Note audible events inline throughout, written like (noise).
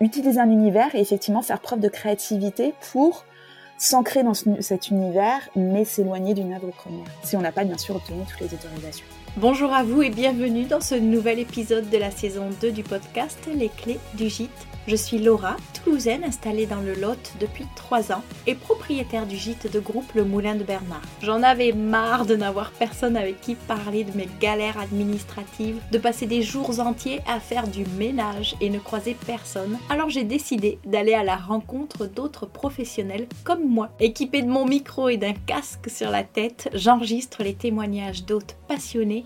utiliser un univers et effectivement faire preuve de créativité pour s'ancrer dans cet univers, mais s'éloigner d'une œuvre première, si on n'a pas bien sûr obtenu toutes les autorisations. Bonjour à vous et bienvenue dans ce nouvel épisode de la saison 2 du podcast Les clés du gîte je suis Laura, toulousaine installée dans le Lot depuis 3 ans et propriétaire du gîte de groupe Le Moulin de Bernard. J'en avais marre de n'avoir personne avec qui parler de mes galères administratives, de passer des jours entiers à faire du ménage et ne croiser personne. Alors j'ai décidé d'aller à la rencontre d'autres professionnels comme moi. Équipée de mon micro et d'un casque sur la tête, j'enregistre les témoignages d'hôtes passionnés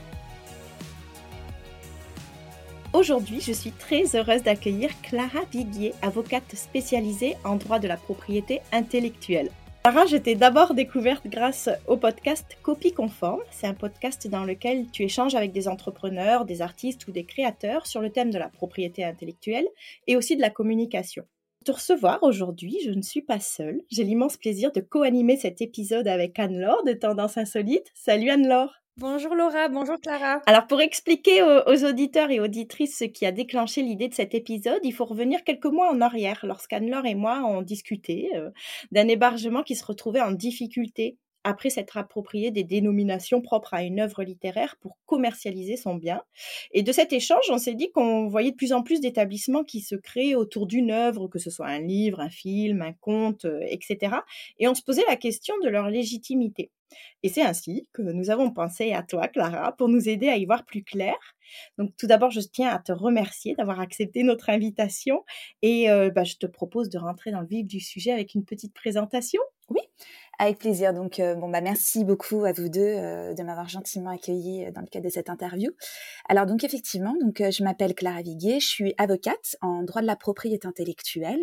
Aujourd'hui, je suis très heureuse d'accueillir Clara Viguier, avocate spécialisée en droit de la propriété intellectuelle. Clara, je t'ai d'abord découverte grâce au podcast Copie Conforme. C'est un podcast dans lequel tu échanges avec des entrepreneurs, des artistes ou des créateurs sur le thème de la propriété intellectuelle et aussi de la communication. Pour te recevoir aujourd'hui, je ne suis pas seule. J'ai l'immense plaisir de co-animer cet épisode avec Anne-Laure de Tendance Insolite. Salut Anne-Laure Bonjour Laura, bonjour Clara. Alors pour expliquer aux, auditeurs et auditrices ce qui a déclenché l'idée de cet épisode, il faut revenir quelques mois en arrière lorsqu'Anne-Laure et moi on discuté euh, d'un hébergement qui se retrouvait en difficulté après s'être approprié des dénominations propres à une œuvre littéraire pour commercialiser son bien. Et de cet échange, on s'est dit qu'on voyait de plus en plus d'établissements qui se créent autour d'une œuvre, que ce soit un livre, un film, un conte, euh, etc. Et on se posait la question de leur légitimité. Et c'est ainsi que nous avons pensé à toi, Clara, pour nous aider à y voir plus clair. Donc tout d'abord, je tiens à te remercier d'avoir accepté notre invitation et euh, bah, je te propose de rentrer dans le vif du sujet avec une petite présentation. Oui, avec plaisir. Donc, euh, bon, bah, merci beaucoup à vous deux euh, de m'avoir gentiment accueilli dans le cadre de cette interview. Alors, donc, effectivement, donc, je m'appelle Clara Viguier, je suis avocate en droit de la propriété intellectuelle.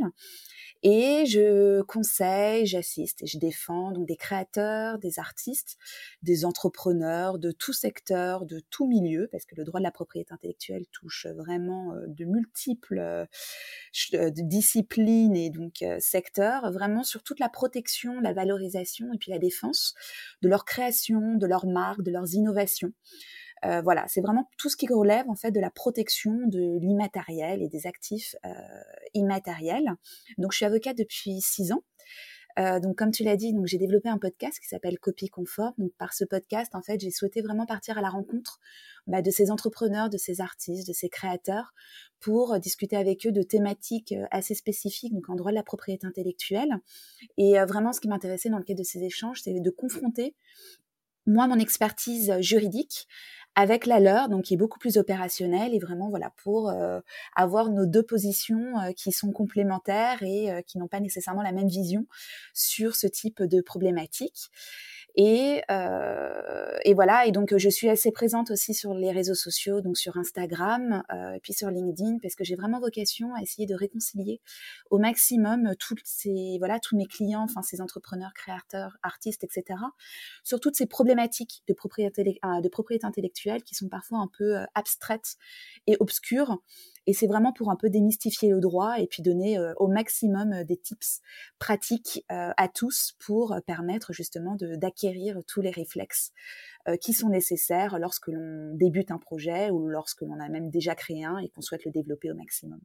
Et je conseille, j'assiste et je défends donc des créateurs, des artistes, des entrepreneurs de tout secteur, de tout milieu, parce que le droit de la propriété intellectuelle touche vraiment euh, de multiples euh, euh, disciplines et donc secteurs, vraiment sur toute la protection, la valorisation et puis la défense de leur création, de leurs marques, de leurs innovations. Euh, voilà, c'est vraiment tout ce qui relève en fait de la protection de l'immatériel et des actifs euh, immatériels. Donc, je suis avocate depuis six ans. Euh, donc, comme tu l'as dit, donc j'ai développé un podcast qui s'appelle Copie Confort. Donc, par ce podcast, en fait, j'ai souhaité vraiment partir à la rencontre bah, de ces entrepreneurs, de ces artistes, de ces créateurs, pour discuter avec eux de thématiques assez spécifiques, donc en droit de la propriété intellectuelle. Et vraiment, ce qui m'intéressait dans le cadre de ces échanges, c'est de confronter moi mon expertise juridique avec la leur, donc qui est beaucoup plus opérationnelle et vraiment voilà pour euh, avoir nos deux positions euh, qui sont complémentaires et euh, qui n'ont pas nécessairement la même vision sur ce type de problématique. Et, voilà, et donc je suis assez présente aussi sur les réseaux sociaux, donc sur Instagram puis sur LinkedIn, parce que j'ai vraiment vocation à essayer de réconcilier au maximum toutes ces, voilà, tous mes clients, enfin ces entrepreneurs, créateurs, artistes, etc., sur toutes ces problématiques de propriété intellectuelle qui sont parfois un peu euh, abstraites et obscures et c'est vraiment pour un peu démystifier le droit et puis donner euh, au maximum euh, des tips pratiques à tous pour permettre justement d'acquérir tous les réflexes qui sont nécessaires lorsque l'on débute un projet ou lorsque l'on a même déjà créé un et qu'on souhaite le développer au maximum.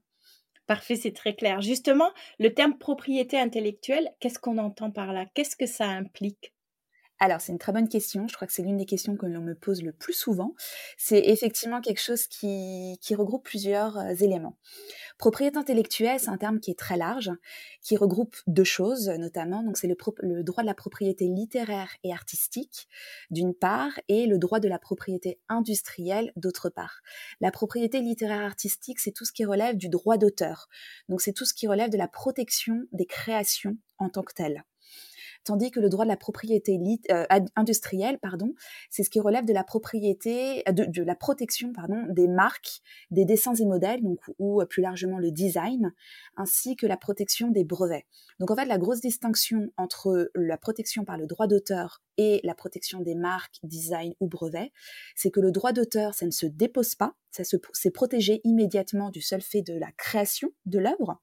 Parfait, c'est très clair. Justement, le terme propriété intellectuelle, qu'est-ce qu'on entend par là? Qu'est-ce que ça implique? Alors, c'est une très bonne question. Je crois que c'est l'une des questions que l'on me pose le plus souvent. C'est effectivement quelque chose qui, regroupe plusieurs euh, éléments. Propriété intellectuelle, c'est un terme qui est très large, qui regroupe deux choses notamment. Donc c'est le, le, droit de la propriété littéraire et artistique d'une part, et le droit de la propriété industrielle d'autre part. La propriété littéraire artistique, c'est tout ce qui relève du droit d'auteur. Donc c'est tout ce qui relève de la protection des créations en tant que telles tandis que le droit de la propriété euh, industrielle, pardon, c'est ce qui relève de la propriété, de, la protection, pardon, des marques, des dessins et modèles, donc ou euh, plus largement le design, ainsi que la protection des brevets. Donc en fait, la grosse distinction entre la protection par le droit d'auteur et la protection des marques, design ou brevets, c'est que le droit d'auteur, ça ne se dépose pas, ça c'est protégé immédiatement du seul fait de la création de l'œuvre.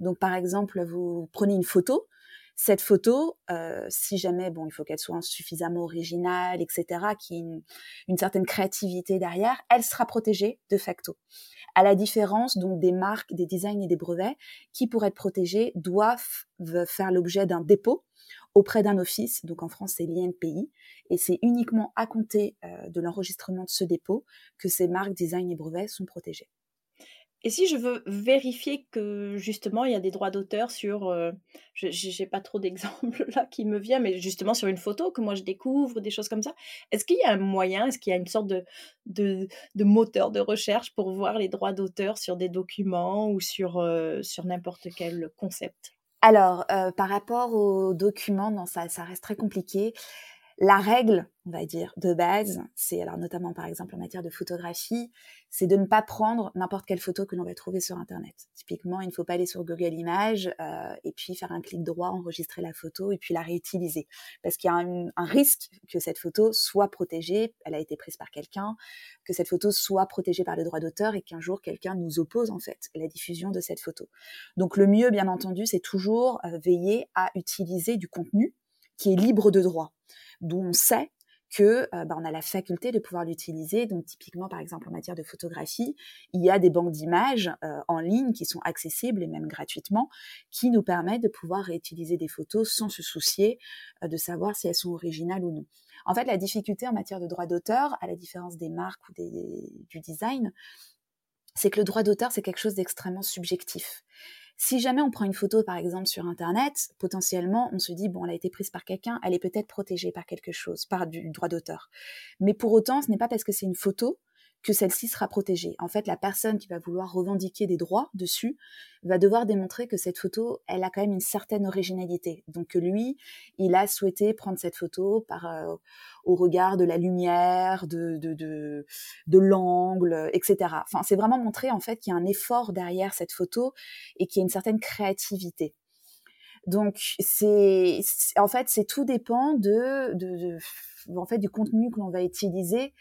Donc par exemple, vous prenez une photo, cette photo, euh, si jamais, bon, il faut qu'elle soit suffisamment originale, etc., qu'il y ait une, certaine créativité derrière, elle sera protégée de facto. À la différence donc des marques, des designs et des brevets qui, pour être protégés, doivent faire l'objet d'un dépôt auprès d'un office, donc en France c'est l'INPI, et c'est uniquement à compter euh, de l'enregistrement de ce dépôt que ces marques, designs et brevets sont protégés. Et si je veux vérifier que justement il y a des droits d'auteur sur, euh, je n'ai pas trop d'exemples (laughs) là qui me viennent, mais justement sur une photo que moi je découvre, des choses comme ça, est-ce qu'il y a un moyen, est-ce qu'il y a une sorte de, de, moteur de recherche pour voir les droits d'auteur sur des documents ou sur, euh, sur n'importe quel concept? Alors, euh, par rapport aux documents, non, ça reste très compliqué. La règle, on va dire, de base, c'est alors notamment par exemple en matière de photographie, c'est de ne pas prendre n'importe quelle photo que l'on va trouver sur Internet. Typiquement, il ne faut pas aller sur Google Images euh, et puis faire un clic droit, enregistrer la photo et puis la réutiliser. Parce qu'il y a un, risque que cette photo soit protégée, elle a été prise par quelqu'un, que cette photo soit protégée par le droit d'auteur et qu'un jour quelqu'un nous oppose en fait la diffusion de cette photo. Donc le mieux, bien entendu, c'est toujours euh, veiller à utiliser du contenu qui est libre de droit dont on sait que euh, bah, on a la faculté de pouvoir l'utiliser. Donc typiquement, par exemple, en matière de photographie, il y a des banques d'images euh, en ligne qui sont accessibles et même gratuitement, qui nous permettent de pouvoir réutiliser des photos sans se soucier euh, de savoir si elles sont originales ou non. En fait, la difficulté en matière de droit d'auteur, à la différence des marques ou du design, c'est que le droit d'auteur, c'est quelque chose d'extrêmement subjectif. Si jamais on prend une photo, par exemple, sur Internet, potentiellement, on se dit, bon, elle a été prise par quelqu'un, elle est peut-être protégée par quelque chose, par du droit d'auteur. Mais pour autant, ce n'est pas parce que c'est une photo que celle-ci sera protégée. En fait, la personne qui va vouloir revendiquer des droits dessus va devoir démontrer que cette photo, elle a quand même une certaine originalité. Donc que lui, il a souhaité prendre cette photo par euh, au regard de la lumière, de de, de, de l'angle, etc. Enfin, c'est vraiment montrer en fait qu'il y a un effort derrière cette photo et qu'il y a une certaine créativité. Donc c'est en fait c'est tout dépend de, de, de en fait du contenu que l'on va utiliser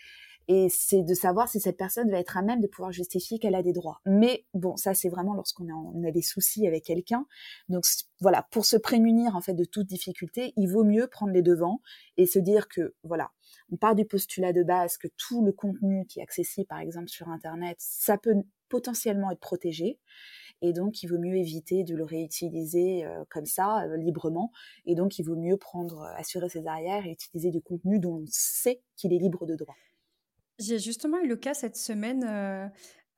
et c'est de savoir si cette personne va être à même de pouvoir justifier qu'elle a des droits. Mais bon, ça c'est vraiment lorsqu'on a, des soucis avec quelqu'un. Donc voilà, pour se prémunir en fait de toute difficulté, il vaut mieux prendre les devants et se dire que voilà, on part du postulat de base que tout le contenu qui est accessible par exemple sur internet, ça peut potentiellement être protégé et donc il vaut mieux éviter de le réutiliser euh, comme ça euh, librement et donc il vaut mieux prendre euh, assurer ses arrières et utiliser du contenu dont on sait qu'il est libre de droit. J'ai justement eu le cas cette semaine euh,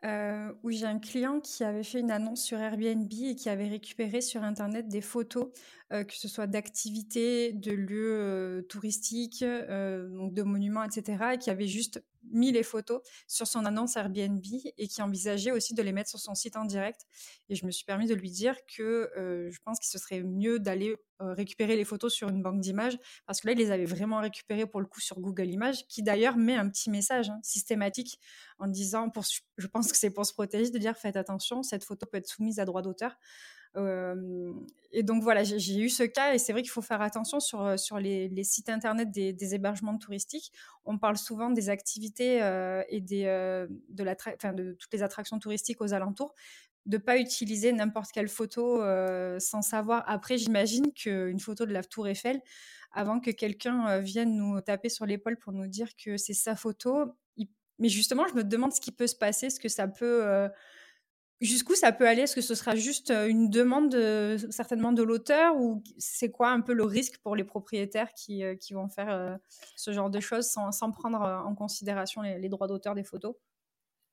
euh, où j'ai un client qui avait fait une annonce sur Airbnb et qui avait récupéré sur Internet des photos, euh, que ce soit d'activités, de lieux touristiques, de monuments, etc., et qui avait juste mis les photos sur son annonce Airbnb et qui envisageait aussi de les mettre sur son site en direct. Et je me suis permis de lui dire que euh, je pense qu'il se serait mieux d'aller euh, récupérer les photos sur une banque d'images parce que là, il les avait vraiment récupérées pour le coup sur Google Images, qui d'ailleurs met un petit message hein, systématique en disant, pour, je pense que c'est pour se protéger, de dire faites attention, cette photo peut être soumise à droit d'auteur et donc voilà, j'ai eu ce cas et c'est vrai qu'il faut faire attention sur, sur les, sites internet des, hébergements touristiques. On parle souvent des activités et des, de, la de toutes les attractions touristiques aux alentours, de pas utiliser n'importe quelle photo sans savoir. Après, j'imagine qu'une photo de la Tour Eiffel, avant que quelqu'un vienne nous taper sur l'épaule pour nous dire que c'est sa photo, mais justement, je me demande ce qui peut se passer, ce que ça peut Jusqu'où ça peut aller? Est-ce que ce sera juste une demande certainement de l'auteur ou c'est quoi un peu le risque pour les propriétaires qui, qui vont faire ce genre de choses sans, prendre en considération les, droits d'auteur des photos?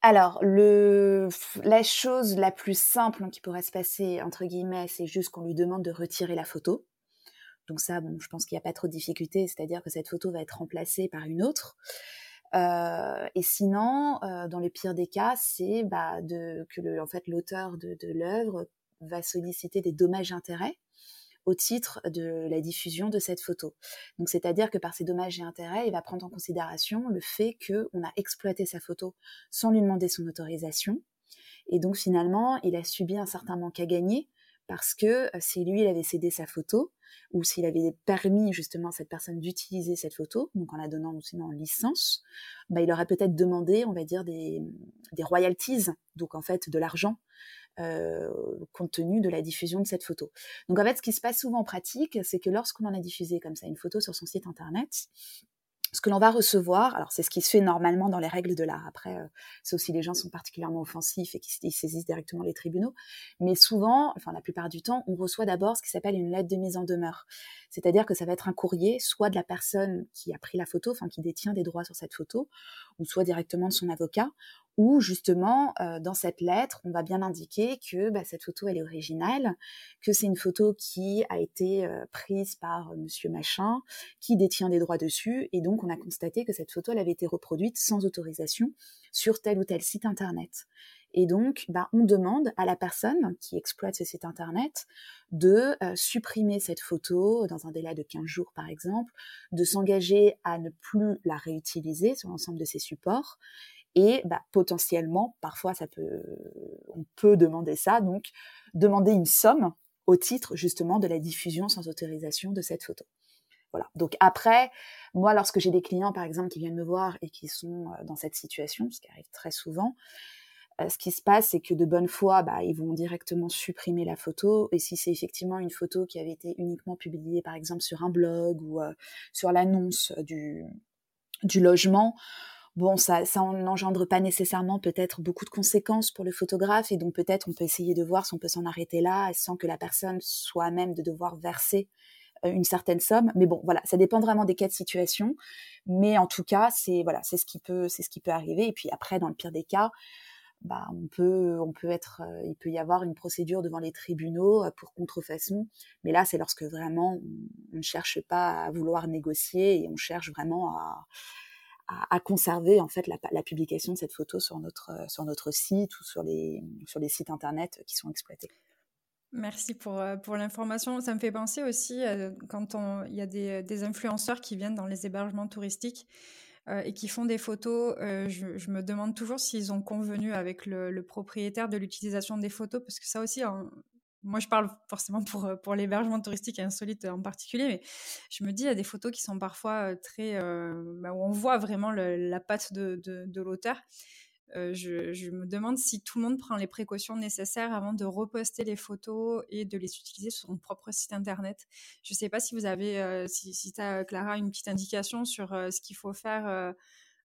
Alors, la chose la plus simple qui pourrait se passer, entre guillemets, c'est juste qu'on lui demande de retirer la photo. Donc ça, bon, je pense qu'il n'y a pas trop de difficulté, c'est-à-dire que cette photo va être remplacée par une autre. Euh, et sinon, euh, dans le pire des cas, c'est bah, de, que le, en fait l'auteur de, de l'œuvre va solliciter des dommages-intérêts au titre de la diffusion de cette photo. Donc, c'est-à-dire que par ces dommages et intérêts, il va prendre en considération le fait qu'on a exploité sa photo sans lui demander son autorisation. Et donc, finalement, il a subi un certain manque à gagner parce que euh, si lui, il avait cédé sa photo, ou s'il avait permis justement à cette personne d'utiliser cette photo, donc en la donnant sinon en licence, bah, il aurait peut-être demandé, on va dire, des, royalties, donc en fait de l'argent euh, compte tenu de la diffusion de cette photo. Donc en fait, ce qui se passe souvent en pratique, c'est que lorsqu'on en a diffusé comme ça une photo sur son site internet, ce que l'on va recevoir, alors c'est ce qui se fait normalement dans les règles de l'art. Après, euh, c'est aussi les gens sont particulièrement offensifs et qui saisissent directement les tribunaux. Mais souvent, enfin la plupart du temps, on reçoit d'abord ce qui s'appelle une lettre de mise en demeure. C'est-à-dire que ça va être un courrier, soit de la personne qui a pris la photo, enfin qui détient des droits sur cette photo, ou soit directement de son avocat, où justement, euh, dans cette lettre, on va bien indiquer que bah, cette photo, elle est originale, que c'est une photo qui a été euh, prise par euh, monsieur machin, qui détient des droits dessus, et donc on a constaté que cette photo, elle avait été reproduite sans autorisation sur tel ou tel site internet. Et donc, bah, on demande à la personne qui exploite ce site internet de supprimer cette photo dans un délai de 15 jours, par exemple, de s'engager à ne plus la réutiliser sur l'ensemble de ses supports et bah, potentiellement, parfois, ça peut, on peut demander ça, donc demander une somme au titre justement de la diffusion sans autorisation de cette photo. Voilà. Donc après, moi, lorsque j'ai des clients, par exemple, qui viennent me voir et qui sont euh, dans cette situation, ce qui arrive très souvent, euh, ce qui se passe, c'est que de bonne foi, bah, ils vont directement supprimer la photo. Et si c'est effectivement une photo qui avait été uniquement publiée, par exemple, sur un blog ou euh, sur l'annonce du, du logement, bon, ça, ça n'engendre pas nécessairement peut-être beaucoup de conséquences pour le photographe et donc peut-être on peut essayer de voir si on peut s'en arrêter là sans que la personne soit même de devoir verser euh, une certaine somme. Mais bon, voilà, ça dépend vraiment des cas de situation. Mais en tout cas, c'est voilà, c'est ce qui peut, c'est ce qui peut arriver. Et puis après, dans le pire des cas, bah, on peut, on peut être, euh, il peut y avoir une procédure devant les tribunaux euh, pour contrefaçon. Mais là, c'est lorsque vraiment on ne cherche pas à vouloir négocier et on cherche vraiment à, à, conserver en fait la, publication de cette photo sur notre, euh, sur notre site ou sur les, sur les sites internet qui sont exploités. Merci pour, euh, pour l'information. Ça me fait penser aussi euh, quand il y a des, des, influenceurs qui viennent dans les hébergements touristiques et qui font des photos. je, me demande toujours s'ils ont convenu avec le, propriétaire de l'utilisation des photos, parce que ça aussi, moi, je parle forcément pour, euh, pour l'hébergement touristique insolite en particulier, mais je me dis, il y a des photos qui sont parfois euh, très. Euh, bah, où on voit vraiment la patte de, de, l'auteur. je, je, me demande si tout le monde prend les précautions nécessaires avant de reposter les photos et de les utiliser sur son propre site internet. Je ne sais pas si vous avez, si, si tu as, Clara, une petite indication sur ce qu'il faut faire.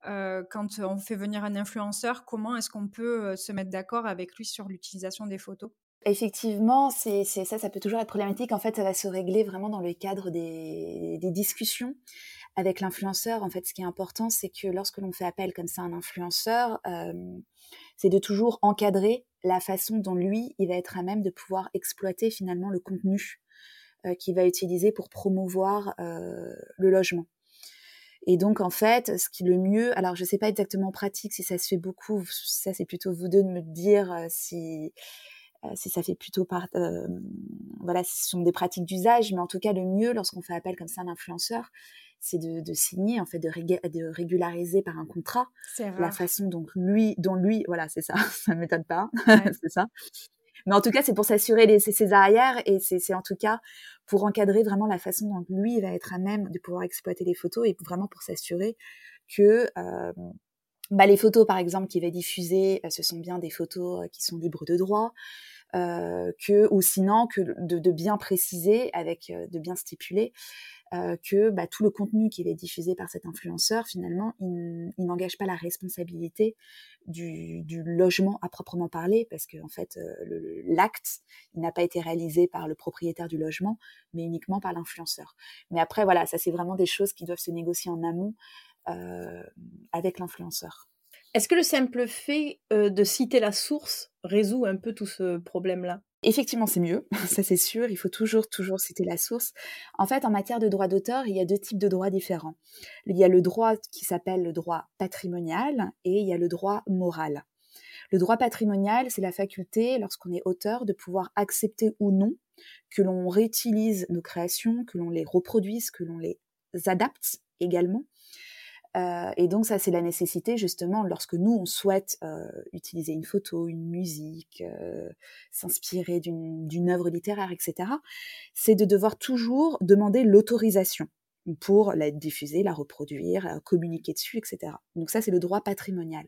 quand on fait venir un influenceur, comment est-ce qu'on peut se mettre d'accord avec lui sur l'utilisation des photos? Effectivement, c'est ça, ça peut toujours être problématique. En fait, ça va se régler vraiment dans le cadre des, discussions avec l'influenceur. En fait, ce qui est important, c'est que lorsque l'on fait appel comme ça à un influenceur, euh, c'est de toujours encadrer la façon dont lui, il va être à même de pouvoir exploiter finalement le contenu euh, qu'il va utiliser pour promouvoir euh, le logement. Et donc, en fait, ce qui est le mieux, alors je ne sais pas exactement en pratique si ça se fait beaucoup, ça c'est plutôt vous deux de me dire si si ça fait plutôt part, euh, voilà, ce sont des pratiques d'usage, mais en tout cas, le mieux lorsqu'on fait appel comme ça à un influenceur, c'est de, de, signer, en fait, de, de, régulariser par un contrat la façon dont lui, dont lui, voilà, c'est ça, (laughs) ça ne m'étonne pas, (laughs) c'est ça. Mais en tout cas, c'est pour s'assurer ses arrières et c'est en tout cas pour encadrer vraiment la façon dont lui va être à même de pouvoir exploiter les photos et vraiment pour s'assurer que euh, bah, les photos, par exemple, qu'il va diffuser, euh, ce sont bien des photos euh, qui sont libres de droit, euh, que, ou sinon que de, bien préciser, avec euh, de bien stipuler euh, que bah, tout le contenu qui est diffusé par cet influenceur, finalement, il, n'engage pas la responsabilité du, logement à proprement parler, parce que en fait, l'acte, n'a pas été réalisé par le propriétaire du logement, mais uniquement par l'influenceur. Mais après, voilà, ça c'est vraiment des choses qui doivent se négocier en amont euh, avec l'influenceur. Est-ce que le simple fait de citer la source résout un peu tout ce problème-là? Effectivement, c'est mieux, (laughs) ça c'est sûr, il faut toujours, toujours citer la source. En fait, en matière de droit d'auteur, il y a deux types de droits différents. Il y a le droit qui s'appelle le droit patrimonial et il y a le droit moral. Le droit patrimonial, c'est la faculté, lorsqu'on est auteur, de pouvoir accepter ou non que l'on réutilise nos créations, que l'on les reproduise, que l'on les adapte également. Euh, et donc ça, c'est la nécessité justement lorsque nous, on souhaite euh, utiliser une photo, une musique, euh, s'inspirer d'une œuvre littéraire, etc., c'est de devoir toujours demander l'autorisation pour la diffuser, la reproduire, communiquer dessus, etc. Donc ça, c'est le droit patrimonial.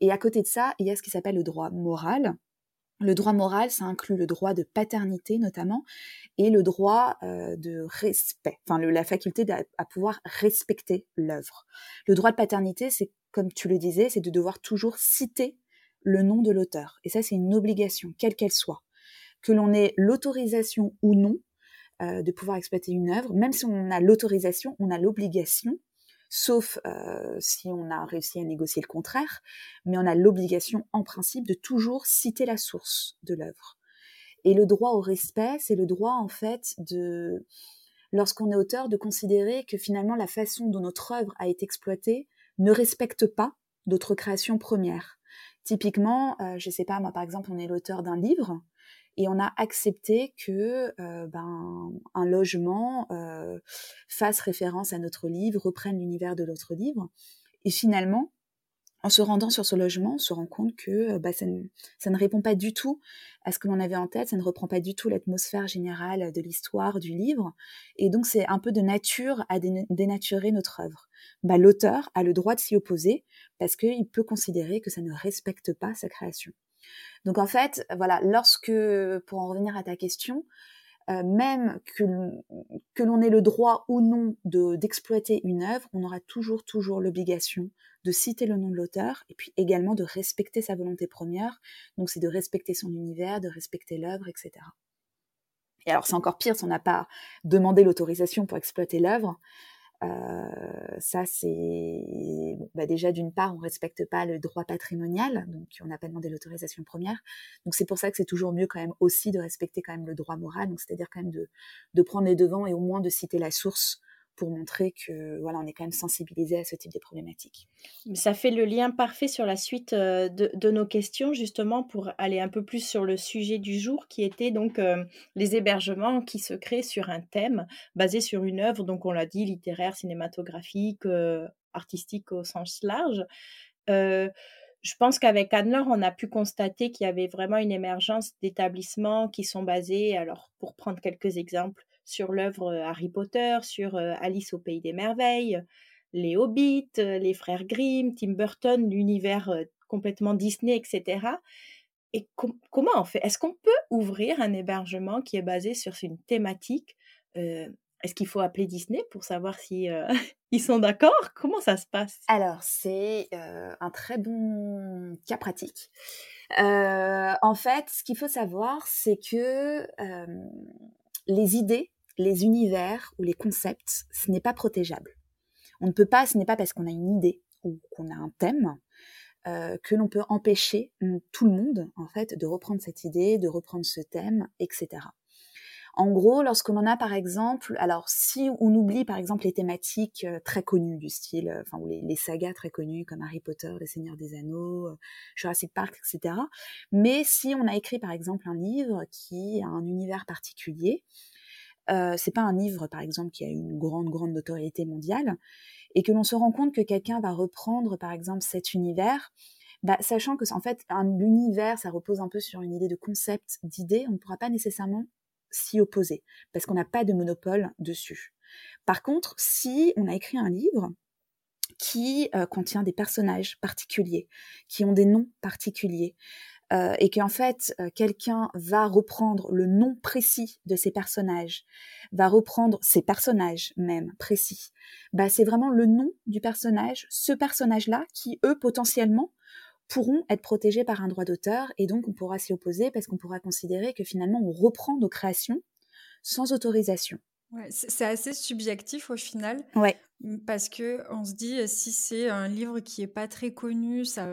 Et à côté de ça, il y a ce qui s'appelle le droit moral. Le droit moral, ça inclut le droit de paternité notamment et le droit euh, de respect, enfin la faculté à pouvoir respecter l'œuvre. Le droit de paternité, c'est comme tu le disais, c'est de devoir toujours citer le nom de l'auteur. Et ça, c'est une obligation, quelle qu'elle soit. Que l'on ait l'autorisation ou non euh, de pouvoir exploiter une œuvre, même si on a l'autorisation, on a l'obligation sauf euh, si on a réussi à négocier le contraire, mais on a l'obligation en principe de toujours citer la source de l'œuvre. Et le droit au respect, c'est le droit en fait de, lorsqu'on est auteur, de considérer que finalement la façon dont notre œuvre a été exploitée ne respecte pas d'autres créations premières. Typiquement, euh, je sais pas, moi par exemple, on est l'auteur d'un livre, et on a accepté que euh, ben, un logement euh, fasse référence à notre livre, reprenne l'univers de notre livre. Et finalement, en se rendant sur ce logement, on se rend compte que bah, ça, ne, répond pas du tout à ce que l'on avait en tête, ça ne reprend pas du tout l'atmosphère générale de l'histoire du livre, et donc c'est un peu de nature à dénaturer notre œuvre. Bah, L'auteur a le droit de s'y opposer parce qu'il peut considérer que ça ne respecte pas sa création. Donc en fait, voilà, lorsque, pour en revenir à ta question, euh, même que, l'on ait le droit ou non d'exploiter une œuvre, on aura toujours, toujours l'obligation de citer le nom de l'auteur et puis également de respecter sa volonté première. Donc c'est de respecter son univers, de respecter l'œuvre, etc. Et alors c'est encore pire si on n'a pas demandé l'autorisation pour exploiter l'œuvre. Euh, ça, c'est bah déjà d'une part, on respecte pas le droit patrimonial, donc on n'a pas demandé l'autorisation première. Donc c'est pour ça que c'est toujours mieux quand même aussi de respecter quand même le droit moral, donc c'est-à-dire quand même de, de prendre les devants et au moins de citer la source pour montrer que voilà, on est quand même sensibilisé à ce type de problématiques. Ça fait le lien parfait sur la suite euh, de, nos questions, justement, pour aller un peu plus sur le sujet du jour, qui était donc euh, les hébergements qui se créent sur un thème basé sur une œuvre, donc on l'a dit, littéraire, cinématographique, euh, artistique au sens large. je pense qu'avec Anne-Laure, on a pu constater qu'il y avait vraiment une émergence d'établissements qui sont basés, alors pour prendre quelques exemples, sur l'œuvre Harry Potter, sur Alice au pays des merveilles, les Hobbits, les frères Grimm, Tim Burton, l'univers complètement Disney, etc. Et comment on fait? Est-ce qu'on peut ouvrir un hébergement qui est basé sur une thématique Est-ce qu'il faut appeler Disney pour savoir si (laughs) ils sont d'accord? Comment ça se passe? Alors c'est un très bon cas pratique. en fait, ce qu'il faut savoir, c'est que les idées, les univers ou les concepts, ce n'est pas protégeable. On ne peut pas, ce n'est pas parce qu'on a une idée ou qu'on a un thème euh, que l'on peut empêcher tout le monde, en fait, de reprendre cette idée, de reprendre ce thème, etc. En gros, lorsqu'on en a par exemple, alors si on oublie par exemple les thématiques euh, très connues du style, euh, enfin ou les, sagas très connues comme Harry Potter, Les Seigneurs des Anneaux, Jurassic Park, etc. Mais si on a écrit par exemple un livre qui a un univers particulier, euh, c'est pas un livre, par exemple, qui a une grande, grande notoriété mondiale, et que l'on se rend compte que quelqu'un va reprendre, par exemple, cet univers, bah, sachant que en fait, un univers, ça repose un peu sur une idée de concept, d'idée, on ne pourra pas nécessairement s'y opposer, parce qu'on n'a pas de monopole dessus. Par contre, si on a écrit un livre qui euh, contient des personnages particuliers, qui ont des noms particuliers, euh, et qu'en fait euh, quelqu'un va reprendre le nom précis de ces personnages, va reprendre ces personnages même précis, bah c'est vraiment le nom du personnage, ce personnage-là qui eux potentiellement pourront être protégés par un droit d'auteur et donc on pourra s'y opposer parce qu'on pourra considérer que finalement on reprend nos créations sans autorisation. C'est assez subjectif au final. Ouais. Parce que on se dit si c'est un livre qui est pas très connu, ça,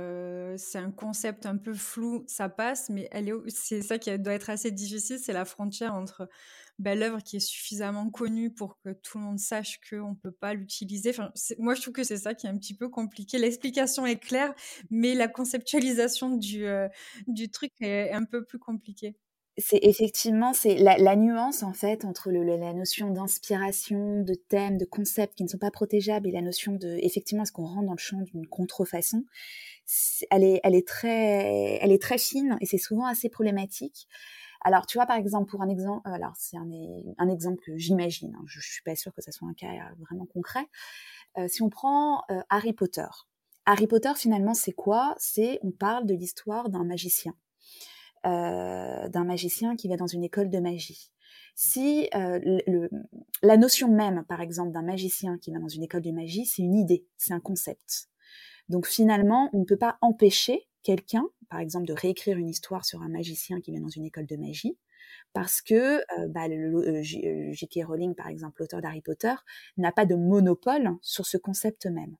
c'est un concept un peu flou, ça passe. Mais elle est, c'est ça qui doit être assez difficile, c'est la frontière entre ben, l'œuvre qui est suffisamment connue pour que tout le monde sache qu'on ne peut pas l'utiliser. Enfin, moi, je trouve que c'est ça qui est un petit peu compliqué. L'explication est claire, mais la conceptualisation du, euh, du truc est un peu plus compliquée c'est effectivement c'est la, nuance en fait entre la notion d'inspiration, de thème, de concept qui ne sont pas protégeables et la notion de effectivement est-ce qu'on rentre dans le champ d'une contrefaçon. Elle est, elle est très, elle est très fine et c'est souvent assez problématique. Alors tu vois par exemple pour un exemple, alors c'est un, un, exemple que j'imagine, hein, je, je suis pas sûre que ça soit un cas vraiment concret. Euh, si on prend euh, Harry Potter, Harry Potter finalement c'est quoi? C'est on parle de l'histoire d'un magicien euh, d'un magicien qui va dans une école de magie. Si euh, le, la notion même, par exemple, d'un magicien qui va dans une école de magie, c'est une idée, c'est un concept. Donc finalement, on ne peut pas empêcher quelqu'un, par exemple, de réécrire une histoire sur un magicien qui va dans une école de magie, parce que euh, bah, J.K. Rowling, par exemple, l'auteur d'Harry Potter, n'a pas de monopole sur ce concept même.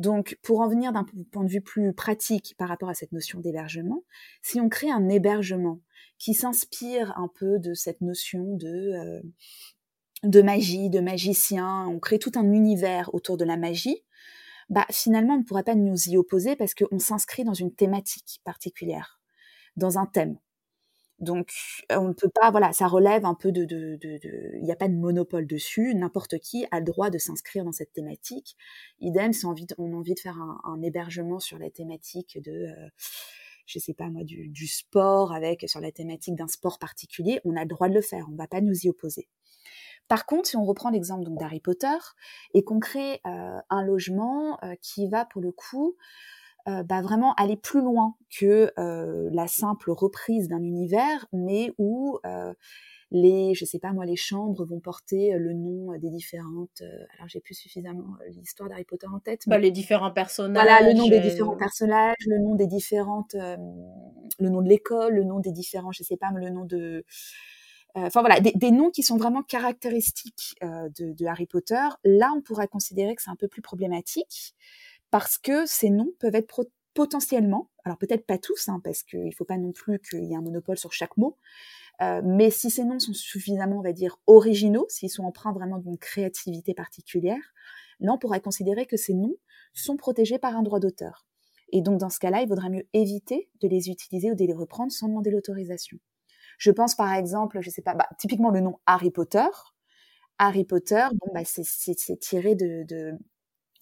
Donc, pour en venir d'un point de vue plus pratique par rapport à cette notion d'hébergement, si on crée un hébergement qui s'inspire un peu de cette notion de, euh, de magie, de magicien, on crée tout un univers autour de la magie, bah, finalement, on ne pourrait pas nous y opposer parce qu'on s'inscrit dans une thématique particulière, dans un thème. Donc, on ne peut pas, voilà, ça relève un peu de, de, il n'y a pas de monopole dessus. N'importe qui a le droit de s'inscrire dans cette thématique. Idem, si on a envie de, on a envie de faire un, hébergement sur la thématique de, euh, je sais pas moi, du, sport avec sur la thématique d'un sport particulier, on a le droit de le faire. On ne va pas nous y opposer. Par contre, si on reprend l'exemple donc d'Harry Potter et qu'on crée un logement qui va pour le coup euh, bah, vraiment aller plus loin que euh, la simple reprise d'un univers, mais où euh, les, je sais pas moi, les chambres vont porter le nom des différentes. alors j'ai plus suffisamment l'histoire d'Harry Potter en tête. Bah, mais, les différents personnages. Voilà, le nom des différents personnages, le nom des différentes, le nom de l'école, le nom des différents, je sais pas, le nom de. Enfin voilà, des, noms qui sont vraiment caractéristiques de, de, Harry Potter. Là, on pourrait considérer que c'est un peu plus problématique parce que ces noms peuvent être potentiellement, alors peut-être pas tous, hein, parce qu'il ne faut pas non plus qu'il y ait un monopole sur chaque mot, euh, mais si ces noms sont suffisamment, on va dire, originaux, s'ils sont empreints vraiment d'une créativité particulière, là on pourrait considérer que ces noms sont protégés par un droit d'auteur. Et donc dans ce cas-là, il vaudrait mieux éviter de les utiliser ou de les reprendre sans demander l'autorisation. Je pense par exemple, je sais pas, bah, typiquement le nom Harry Potter. Harry Potter, bon, bah, c'est tiré de,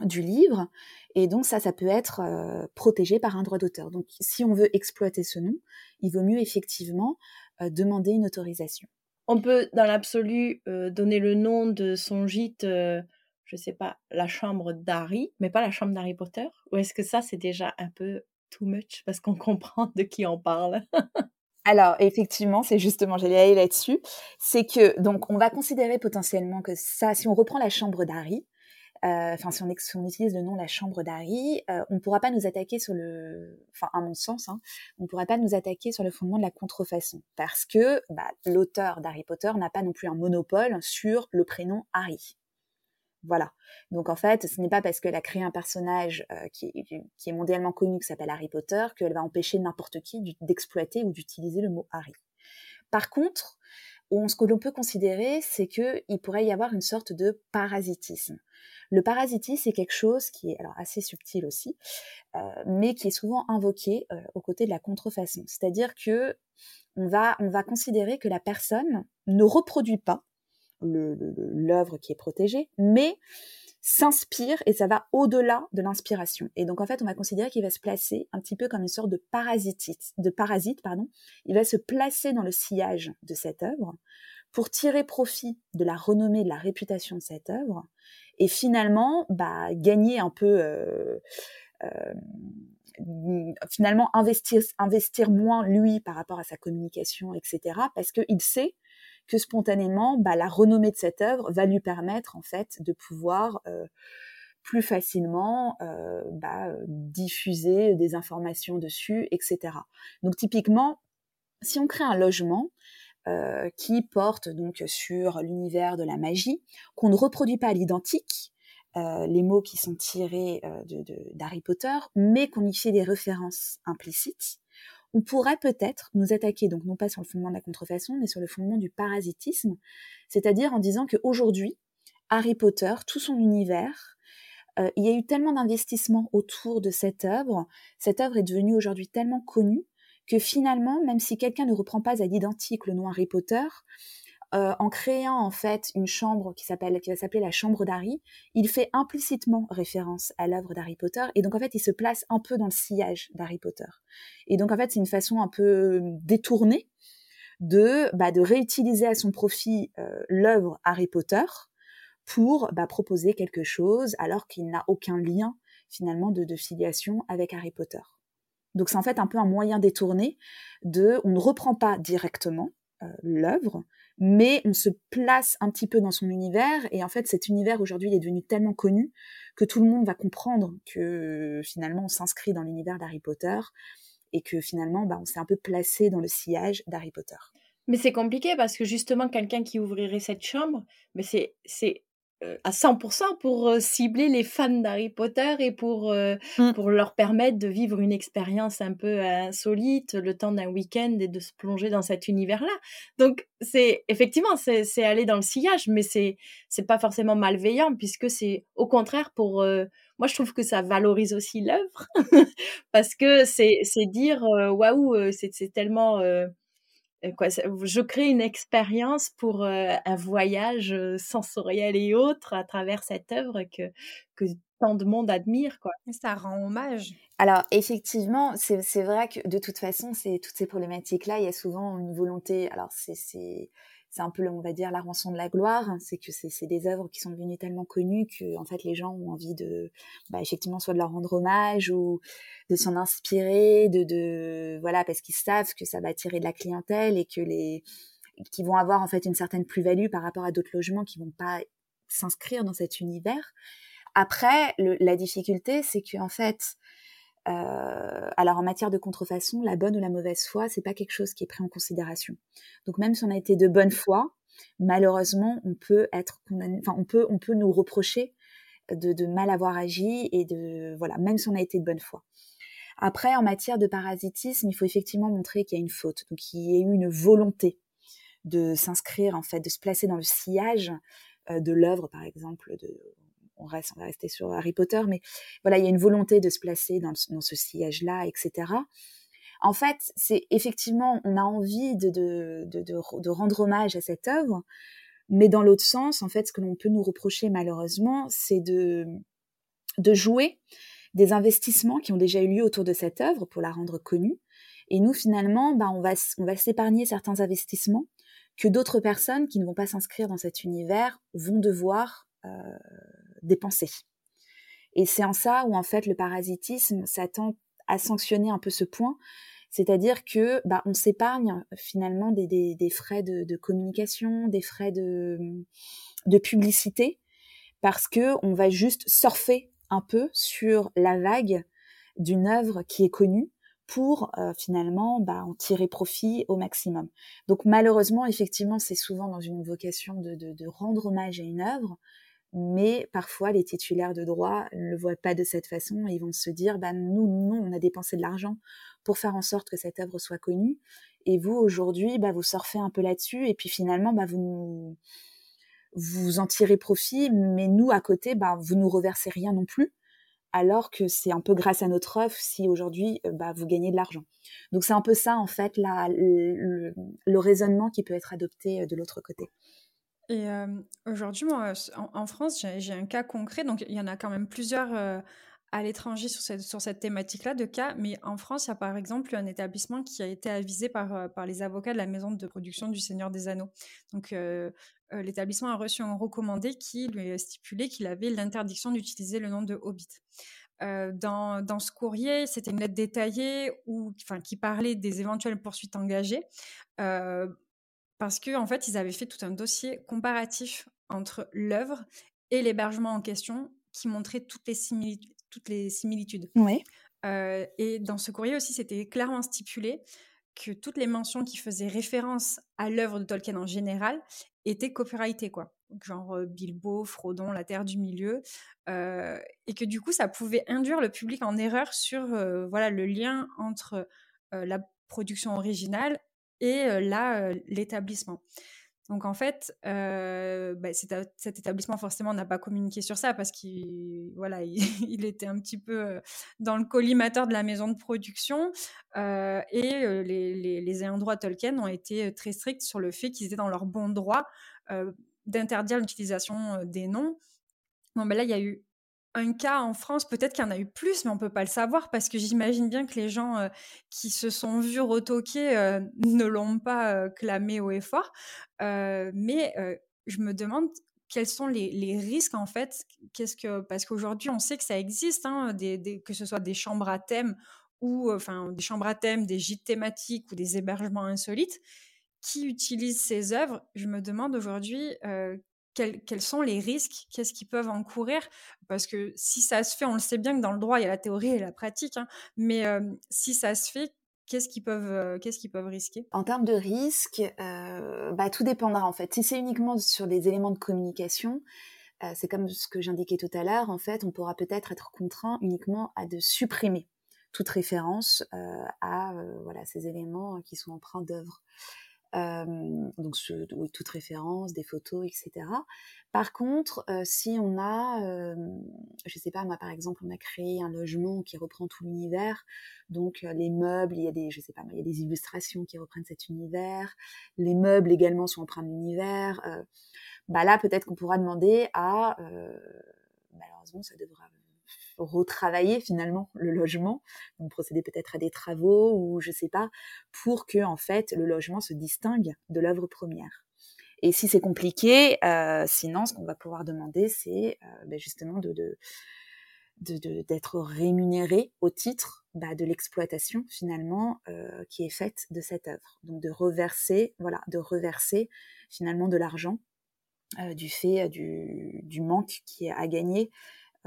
du livre. Et donc ça, ça peut être euh, protégé par un droit d'auteur. Donc si on veut exploiter ce nom, il vaut mieux effectivement euh, demander une autorisation. On peut, dans l'absolu, euh, donner le nom de son gîte, je sais pas, la chambre d'Harry, mais pas la chambre d'Harry Potter Ou est-ce que ça, c'est déjà un peu too much? Parce qu'on (laughs) comprend de qui on parle (laughs) Alors, effectivement, c'est justement, j'allais aller là-dessus, c'est que, donc, on va considérer potentiellement que ça, si on reprend la chambre d'Harry, enfin si, on, utilise le nom la chambre d'Harry, euh, on ne pourra pas nous attaquer sur le, enfin à mon sens, hein, on ne pourra pas nous attaquer sur le fondement de la contrefaçon, parce que bah, l'auteur d'Harry Potter n'a pas non plus un monopole sur le prénom Harry. Voilà. Donc en fait, ce n'est pas parce qu'elle a créé un personnage euh, qui, qui, est mondialement connu, qui s'appelle Harry Potter, qu'elle va empêcher n'importe qui d'exploiter ou d'utiliser le mot Harry. Par contre, ce que l'on peut considérer, c'est qu'il pourrait y avoir une sorte de parasitisme. Le parasitisme, c'est quelque chose qui est alors assez subtil aussi, euh, mais qui est souvent invoqué euh, aux côtés de la contrefaçon. C'est-à-dire que on va, on va considérer que la personne ne reproduit pas l'œuvre qui est protégée, mais s'inspire et ça va au-delà de l'inspiration. Et donc en fait, on va considérer qu'il va se placer un petit peu comme une sorte de parasite, de parasite, pardon. Il va se placer dans le sillage de cette œuvre pour tirer profit de la renommée, de la réputation de cette œuvre et finalement bah, gagner un peu euh, euh, finalement investir investir moins lui par rapport à sa communication etc parce qu'il sait que spontanément bah, la renommée de cette œuvre va lui permettre en fait de pouvoir euh, plus facilement euh, bah, diffuser des informations dessus etc donc typiquement si on crée un logement qui porte donc sur l'univers de la magie, qu'on ne reproduit pas à l'identique, les mots qui sont tirés d'Harry Potter, mais qu'on y fait des références implicites, on pourrait peut-être nous attaquer, donc non pas sur le fondement de la contrefaçon, mais sur le fondement du parasitisme, c'est-à-dire en disant qu'aujourd'hui, Harry Potter, tout son univers, euh, il y a eu tellement d'investissements autour de cette œuvre, cette œuvre est devenue aujourd'hui tellement connue que finalement, même si quelqu'un ne reprend pas à l'identique le nom Harry Potter, euh, en créant en fait une chambre qui s'appelle qui va s'appeler la chambre d'Harry, il fait implicitement référence à l'œuvre d'Harry Potter et donc en fait il se place un peu dans le sillage d'Harry Potter. Et donc en fait c'est une façon un peu détournée de bah, de réutiliser à son profit euh, l'œuvre Harry Potter pour bah, proposer quelque chose alors qu'il n'a aucun lien finalement de, de filiation avec Harry Potter. Donc c'est en fait un peu un moyen détourné de on ne reprend pas directement euh, l'œuvre, mais on se place un petit peu dans son univers et en fait cet univers aujourd'hui est devenu tellement connu que tout le monde va comprendre que finalement on s'inscrit dans l'univers d'Harry Potter et que finalement bah, on s'est un peu placé dans le sillage d'Harry Potter. Mais c'est compliqué parce que justement quelqu'un qui ouvrirait cette chambre, mais c'est à 100% pour euh, cibler les fans d'Harry Potter et pour, euh, mmh. pour leur permettre de vivre une expérience un peu insolite le temps d'un week-end et de se plonger dans cet univers-là. Donc, c'est effectivement, c'est aller dans le sillage, mais c'est c'est pas forcément malveillant puisque c'est au contraire pour. moi, je trouve que ça valorise aussi l'œuvre (laughs) parce que c'est dire waouh, c'est tellement quoi, je crée une expérience pour un voyage sensoriel et autres à travers cette œuvre que, que tant de monde admire. Quoi. Ça rend hommage. Alors effectivement, c'est vrai que de toute façon, c'est toutes ces problématiques-là, il y a souvent une volonté. Alors c'est c'est un peu, on va dire, la rançon de la gloire. C'est que c'est des œuvres qui sont devenues tellement connues que, en fait, les gens ont envie de, bah, effectivement, soit de leur rendre hommage ou de s'en inspirer, de, de, voilà, parce qu'ils savent que ça va attirer de la clientèle et que les, qui vont avoir en fait une certaine plus-value par rapport à d'autres logements qui vont pas s'inscrire dans cet univers. Après, la difficulté, c'est que en fait, euh, alors en matière de contrefaçon, la bonne ou la mauvaise foi, c'est pas quelque chose qui est pris en considération. Donc même si on a été de bonne foi, malheureusement, on peut être enfin on peut on peut nous reprocher de, mal avoir agi et de voilà, même si on a été de bonne foi. Après, en matière de parasitisme, il faut effectivement montrer qu'il y a une faute, donc qu'il y a eu une volonté de s'inscrire en fait, de se placer dans le sillage euh, de l'œuvre, par exemple, de on reste, on va rester sur Harry Potter, mais voilà, il y a une volonté de se placer dans, ce sillage-là, etc. En fait, c'est effectivement, on a envie de, de, rendre hommage à cette œuvre, mais dans l'autre sens, en fait, ce que l'on peut nous reprocher malheureusement, c'est de, de jouer des investissements qui ont déjà eu lieu autour de cette œuvre pour la rendre connue. Et nous, finalement, bah, on va, on va s'épargner certains investissements que d'autres personnes qui ne vont pas s'inscrire dans cet univers vont devoir euh, dépenser. Et c'est en ça où en fait le parasitisme s'attend à sanctionner un peu ce point, c'est-à-dire que bah, on s'épargne finalement des, des, frais de, communication, des frais de, de publicité, parce que on va juste surfer un peu sur la vague d'une œuvre qui est connue pour euh, finalement bah, en tirer profit au maximum. Donc malheureusement, effectivement, c'est souvent dans une vocation de, de rendre hommage à une œuvre, mais parfois les titulaires de droit ne le voient pas de cette façon et ils vont se dire bah nous non on a dépensé de l'argent pour faire en sorte que cette œuvre soit connue et vous aujourd'hui bah vous surfez un peu là-dessus et puis finalement bah vous vous en tirez profit mais nous à côté bah vous nous reversez rien non plus alors que c'est un peu grâce à notre offre si aujourd'hui euh, bah, vous gagnez de l'argent. Donc c'est un peu ça en fait le raisonnement qui peut être adopté euh, de l'autre côté. Et aujourd'hui, moi, en, France, j'ai un cas concret. Donc, il y en a quand même plusieurs à l'étranger sur cette, sur cette thématique-là de cas. Mais en France, il y a par exemple un établissement qui a été avisé par, par les avocats de la maison de production du Seigneur des Anneaux. Donc, l'établissement a reçu un recommandé qui lui a stipulé qu'il avait l'interdiction d'utiliser le nom de Hobbit. dans, dans, ce courrier, c'était une lettre détaillée où, enfin, qui parlait des éventuelles poursuites engagées parce qu'en en fait, ils avaient fait tout un dossier comparatif entre l'œuvre et l'hébergement en question qui montrait toutes les, similitudes. Toutes les similitudes. Oui. et dans ce courrier aussi, c'était clairement stipulé que toutes les mentions qui faisaient référence à l'œuvre de Tolkien en général étaient copyrightées, quoi. Genre Bilbo, Frodon, La Terre du Milieu, et que du coup, ça pouvait induire le public en erreur sur voilà le lien entre la production originale et là l'établissement. Donc en fait, bah, cet, établissement forcément n'a pas communiqué sur ça parce qu'il voilà, (laughs) il, était un petit peu dans le collimateur de la maison de production et les, les, ayants droit Tolkien ont été très stricts sur le fait qu'ils étaient dans leur bon droit d'interdire l'utilisation des noms. Bon, ben là, il y a eu un cas en France, peut-être qu'il y en a eu plus, mais on ne peut pas le savoir parce que j'imagine bien que les gens qui se sont vus retoquer ne l'ont pas clamé haut et fort. mais je me demande quels sont les, risques en fait. Qu'est-ce que parce qu'aujourd'hui on sait que ça existe, hein, que ce soit des chambres à thème ou enfin des chambres à thème, des gîtes thématiques ou des hébergements insolites qui utilisent ces œuvres? Je me demande aujourd'hui quels, sont les risques, qu'est-ce qu'ils peuvent encourir? Parce que si ça se fait, on le sait bien que dans le droit, il y a la théorie et la pratique, hein, mais si ça se fait, qu'est-ce qu'ils peuvent, peuvent risquer? En termes de risque, bah, tout dépendra en fait. Si c'est uniquement sur des éléments de communication, c'est comme ce que j'indiquais tout à l'heure, en fait, on pourra peut-être être contraint uniquement à de supprimer toute référence à voilà, ces éléments qui sont empreints d'œuvres donc toute référence, des photos, etc. Par contre, si on a, je sais pas moi par exemple, on a créé un logement qui reprend tout l'univers, donc les meubles, il y a des, je sais pas, il y a des illustrations qui reprennent cet univers, les meubles également sont empreints de l'univers. bah là, peut-être qu'on pourra demander à, malheureusement, ça devra retravailler finalement le logement, donc procéder peut-être à des travaux ou je sais pas, pour que en fait le logement se distingue de l'œuvre première. Et si c'est compliqué, euh, sinon ce qu'on va pouvoir demander, c'est euh, ben, justement de, d'être rémunéré au titre bah, de l'exploitation finalement euh, qui est faite de cette œuvre. Donc de reverser, voilà, de reverser finalement de l'argent du fait du, du, manque qui a gagné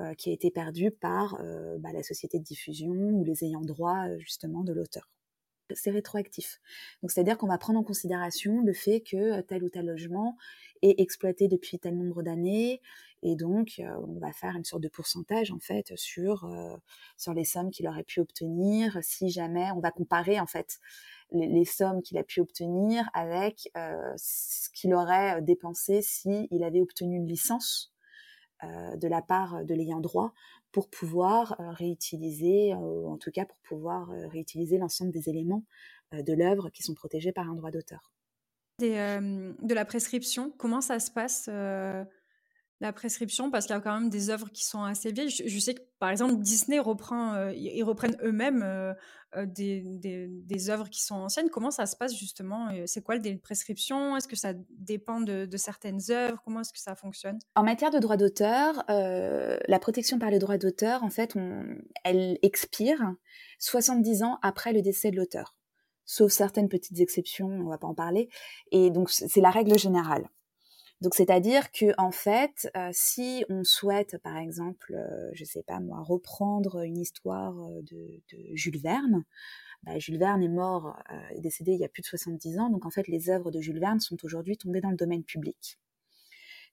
euh, qui a été perdu par euh, bah, la société de diffusion ou les ayants droit euh, justement de l'auteur. C'est rétroactif. Donc c'est-à-dire qu'on va prendre en considération le fait que tel ou tel logement est exploité depuis tel nombre d'années et donc on va faire une sorte de pourcentage en fait sur sur les sommes qu'il aurait pu obtenir si jamais on va comparer en fait les, sommes qu'il a pu obtenir avec ce qu'il aurait dépensé si il avait obtenu une licence de la part de l'ayant droit pour pouvoir euh, réutiliser, ou en tout cas pour pouvoir euh, réutiliser l'ensemble des éléments de l'œuvre qui sont protégés par un droit d'auteur. de la prescription, comment ça se passe la prescription parce qu'il y a quand même des œuvres qui sont assez vieilles. Je, sais que par exemple Disney reprend, euh, ils reprennent eux-mêmes euh, euh, des, des, œuvres qui sont anciennes. Comment ça se passe justement C'est quoi le délai de prescription? Est-ce que ça dépend de, certaines œuvres? Comment est-ce que ça fonctionne? En matière de droit d'auteur, la protection par le droit d'auteur, en fait, elle expire 70 ans après le décès de l'auteur. Sauf certaines petites exceptions, on ne va pas en parler. Et donc, c'est la règle générale. Donc c'est-à-dire que en fait, euh, si on souhaite, par exemple, euh, je sais pas moi, reprendre une histoire euh, de, Jules Verne, bah, Jules Verne est mort, est décédé il y a plus de 70 ans, donc en fait les œuvres de Jules Verne sont aujourd'hui tombées dans le domaine public.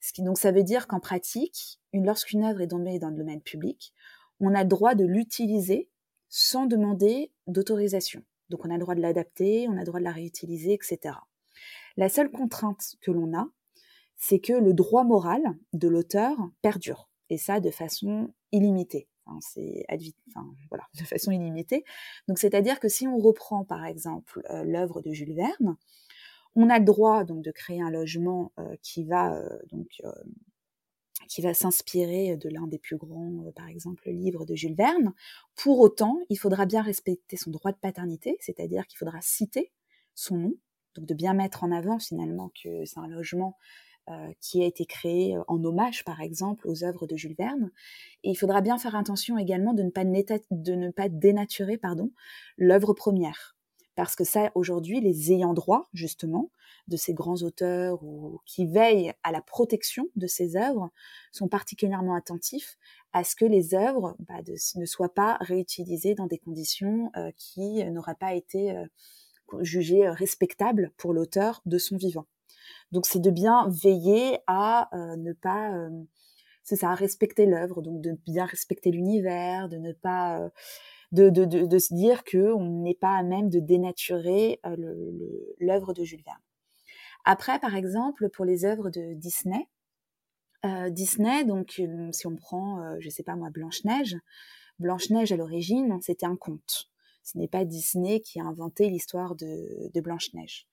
Ce qui donc ça veut dire qu'en pratique, lorsqu'une œuvre est tombée dans le domaine public, on a le droit de l'utiliser sans demander d'autorisation. Donc on a le droit de l'adapter, on a le droit de la réutiliser, etc. La seule contrainte que l'on a, c'est que le droit moral de l'auteur perdure, et ça de façon illimitée. C'est enfin, voilà, (laughs) de façon illimitée. Donc, c'est-à-dire que si on reprend, par exemple, euh, l'œuvre de Jules Verne, on a le droit donc de créer un logement euh, qui va euh, donc qui va s'inspirer de l'un des plus grands, par exemple, livres de Jules Verne. Pour autant, il faudra bien respecter son droit de paternité, c'est-à-dire qu'il faudra citer son nom, donc de bien mettre en avant finalement que c'est un logement qui a été créé euh, en hommage, par exemple, aux œuvres de Jules Verne. Et il faudra bien faire attention également de ne pas, dénaturer pardon, l'œuvre première. Parce que ça, aujourd'hui, les ayants droit, justement, de ces grands auteurs ou qui veillent à la protection de ces œuvres, sont particulièrement attentifs à ce que les œuvres bah, ne soient pas réutilisées dans des conditions euh, qui n'auraient pas été jugé respectable pour l'auteur de son vivant. Donc c'est de bien veiller à ne pas c'est ça, respecter l'œuvre, donc de bien respecter l'univers, de ne pas de, de, de, se dire que on n'est pas à même de dénaturer l'œuvre de Jules. Après, par exemple, pour les œuvres de Disney, euh, Disney, donc si on prend, euh, je sais pas moi, Blanche Neige, Blanche Neige à l'origine, c'était un conte. Ce n'est pas Disney qui a inventé l'histoire de, de Blanche Neige.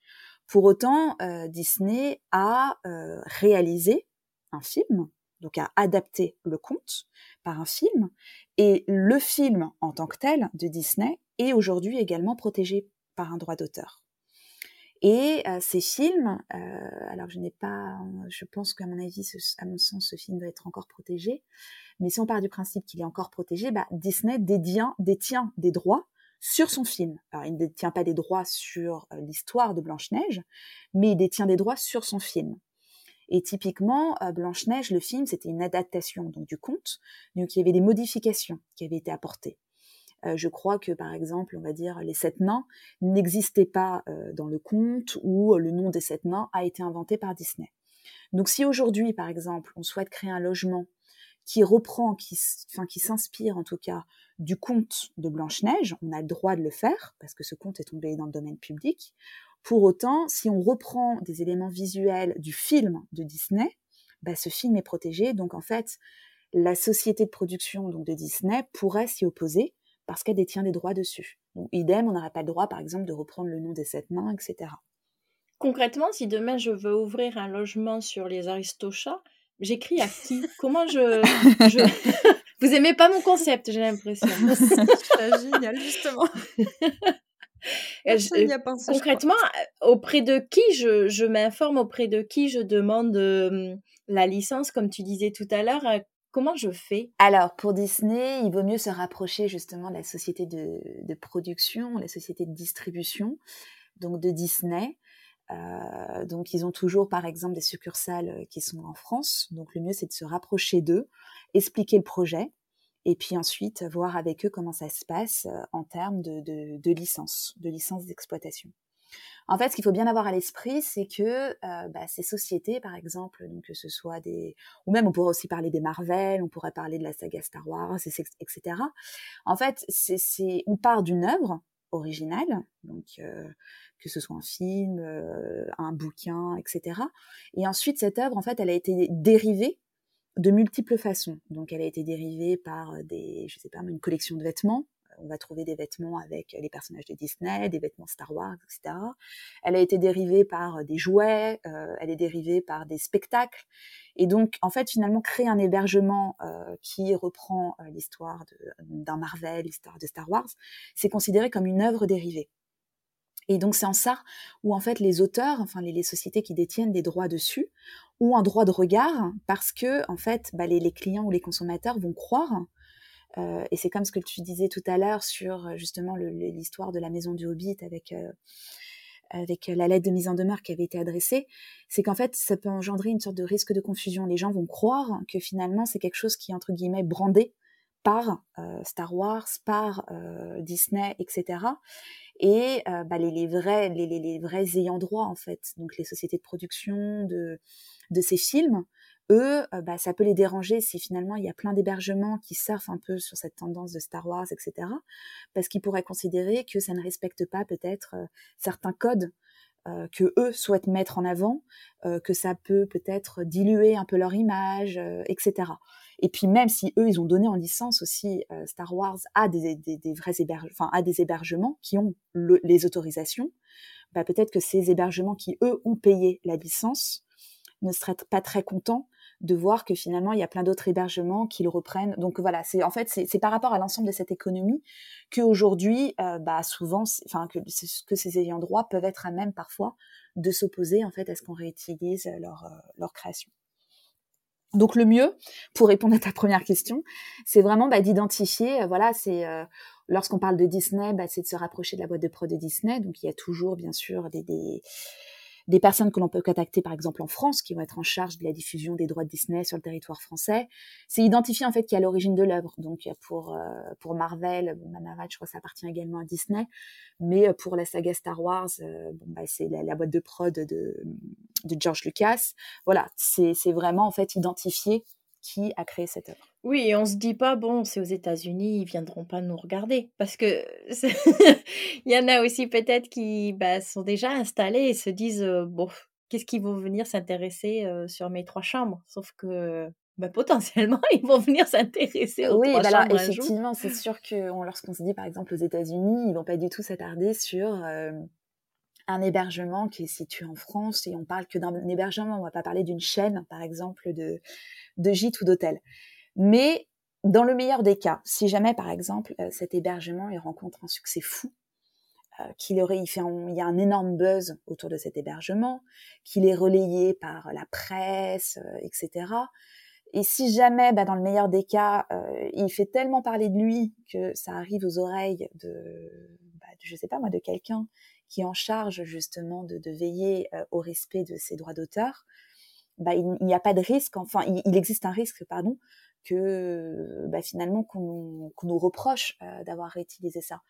Pour autant, euh, Disney a euh, réalisé un film, donc a adapté le conte par un film, et le film en tant que tel de Disney est aujourd'hui également protégé par un droit d'auteur. Et euh, ces films, alors je n'ai pas, je pense qu'à mon avis, à mon sens, ce film doit être encore protégé. Mais si on part du principe qu'il est encore protégé, bah, Disney détient des droits sur son film. Alors il ne détient pas des droits sur euh, l'histoire de Blanche-Neige, mais il détient des droits sur son film. Et typiquement, Blanche-Neige, le film, c'était une adaptation donc du conte, donc il y avait des modifications qui avaient été apportées. Euh, je crois que par exemple, on va dire les sept nains n'existaient pas euh, dans le conte ou le nom des sept nains a été inventé par Disney. Donc si aujourd'hui, par exemple, on souhaite créer un logement qui reprend, qui, qui s'inspire en tout cas du conte de Blanche-Neige, on a le droit de le faire parce que ce conte est tombé dans le domaine public. Pour autant, si on reprend des éléments visuels du film de Disney, bah, ce film est protégé. Donc en fait, la société de production donc, de Disney pourrait s'y opposer parce qu'elle détient des droits dessus. Idem, on n'aurait pas le droit, par exemple, de reprendre le nom des sept nains, etc. Concrètement, si demain je veux ouvrir un logement sur les aristochats, j'écris à qui? Comment je, (laughs) Vous aimez pas mon concept, j'ai l'impression. (laughs) C'est génial, justement. je, concrètement, euh, auprès de qui je, je m'informe, auprès de qui je demande euh, la licence, comme tu disais tout à l'heure, euh, Comment je fais? Alors, pour Disney, il vaut mieux se rapprocher justement de la société de, production, la société de distribution, donc de Disney. Euh, donc, ils ont toujours, par exemple, des succursales euh, qui sont en France. Donc, le mieux, c'est de se rapprocher d'eux, expliquer le projet, et puis ensuite voir avec eux comment ça se passe euh, en termes de, de, de licence, de licence d'exploitation. En fait, ce qu'il faut bien avoir à l'esprit, c'est que euh, bah, ces sociétés, par exemple, donc que ce soit des, ou même on pourrait aussi parler des Marvel, on pourrait parler de la saga Star Wars, etc. En fait, c'est, on part d'une œuvre originale, donc euh, que ce soit un film, euh, un bouquin, etc. Et ensuite, cette œuvre, en fait, elle a été dérivée de multiples façons. Donc, elle a été dérivée par des, je sais pas, une collection de vêtements on va trouver des vêtements avec les personnages de Disney, des vêtements Star Wars, etc. Elle a été dérivée par des jouets, euh, elle est dérivée par des spectacles. Et donc, en fait, finalement, créer un hébergement euh, qui reprend euh, l'histoire d'un Marvel, l'histoire de Star Wars, c'est considéré comme une œuvre dérivée. Et donc c'est en ça où en fait les auteurs, enfin les, sociétés qui détiennent des droits dessus, ont un droit de regard parce que en fait bah, les, clients ou les consommateurs vont croire euh, et c'est comme ce que tu disais tout à l'heure sur euh, justement l'histoire de la maison du Hobbit avec euh, avec la lettre de mise en demeure qui avait été adressée, c'est qu'en fait, ça peut engendrer une sorte de risque de confusion. Les gens vont croire que finalement, c'est quelque chose qui est entre guillemets brandé par Star Wars, par Disney, etc. Et bah, les, vrais, les, vrais ayants droit, en fait, donc les sociétés de production de, de ces films, eux, euh, bah, ça peut les déranger si finalement il y a plein d'hébergements qui surfent un peu sur cette tendance de Star Wars, etc. Parce qu'ils pourraient considérer que ça ne respecte pas peut-être euh, certains codes euh, que eux souhaitent mettre en avant, que ça peut peut-être diluer un peu leur image, etc. Et puis même si eux, ils ont donné en licence aussi Star Wars à des, des, vrais hébergements, enfin à des hébergements qui ont les autorisations, bah, peut-être que ces hébergements qui eux ont payé la licence ne seraient pas très contents de voir que finalement il y a plein d'autres hébergements qui le reprennent. Donc voilà, c'est en fait c'est par rapport à l'ensemble de cette économie qu'aujourd'hui, euh, bah souvent, enfin que, que ces ayants droit peuvent être à même parfois de s'opposer en fait à ce qu'on réutilise leur euh, leur création. Donc le mieux, pour répondre à ta première question, c'est vraiment bah, d'identifier, euh, voilà, c'est lorsqu'on parle de Disney, bah, c'est de se rapprocher de la boîte de prod de Disney. Donc il y a toujours bien sûr des, des des personnes que l'on peut contacter par exemple en France qui vont être en charge de la diffusion des droits de Disney sur le territoire français. C'est identifier en fait qui est l'origine de l'œuvre. Donc pour euh, pour Marvel, bon, bah, je crois que ça appartient également à Disney, mais euh, pour la saga Star Wars, euh, bon bah c'est la, boîte de prod de de George Lucas. Voilà, c'est vraiment en fait identifier qui a créé cette œuvre. Oui, et on se dit pas, bon, c'est aux États-Unis, ils viendront pas nous regarder. Parce que (laughs) il y en a aussi peut-être qui bah, sont déjà installés et se disent, euh, bon, qu'est-ce qu'ils vont venir s'intéresser euh, sur mes trois chambres? Sauf que bah, potentiellement, (laughs) ils vont venir s'intéresser aux oui, trois bah chambres. Oui, effectivement, c'est sûr que lorsqu'on se dit, par exemple, aux États-Unis, ils vont pas du tout s'attarder sur euh, un hébergement qui est situé en France et on parle que d'un hébergement, on va pas parler d'une chaîne, par exemple, de, de gîtes ou d'hôtels. Mais dans le meilleur des cas, si jamais, par exemple, euh, cet hébergement il rencontre un succès fou, euh, qu'il aurait, il, fait il y a un énorme buzz autour de cet hébergement, qu'il est relayé par la presse, euh, etc. Et si jamais, bah, dans le meilleur des cas, il fait tellement parler de lui que ça arrive aux oreilles de, bah, je sais pas moi, de quelqu'un qui est en charge justement de, de veiller au respect de ses droits d'auteur, bah, il n'y a pas de risque, enfin, il, existe un risque, pardon, que bah, finalement qu'on nous reproche euh, d'avoir réutilisé ça.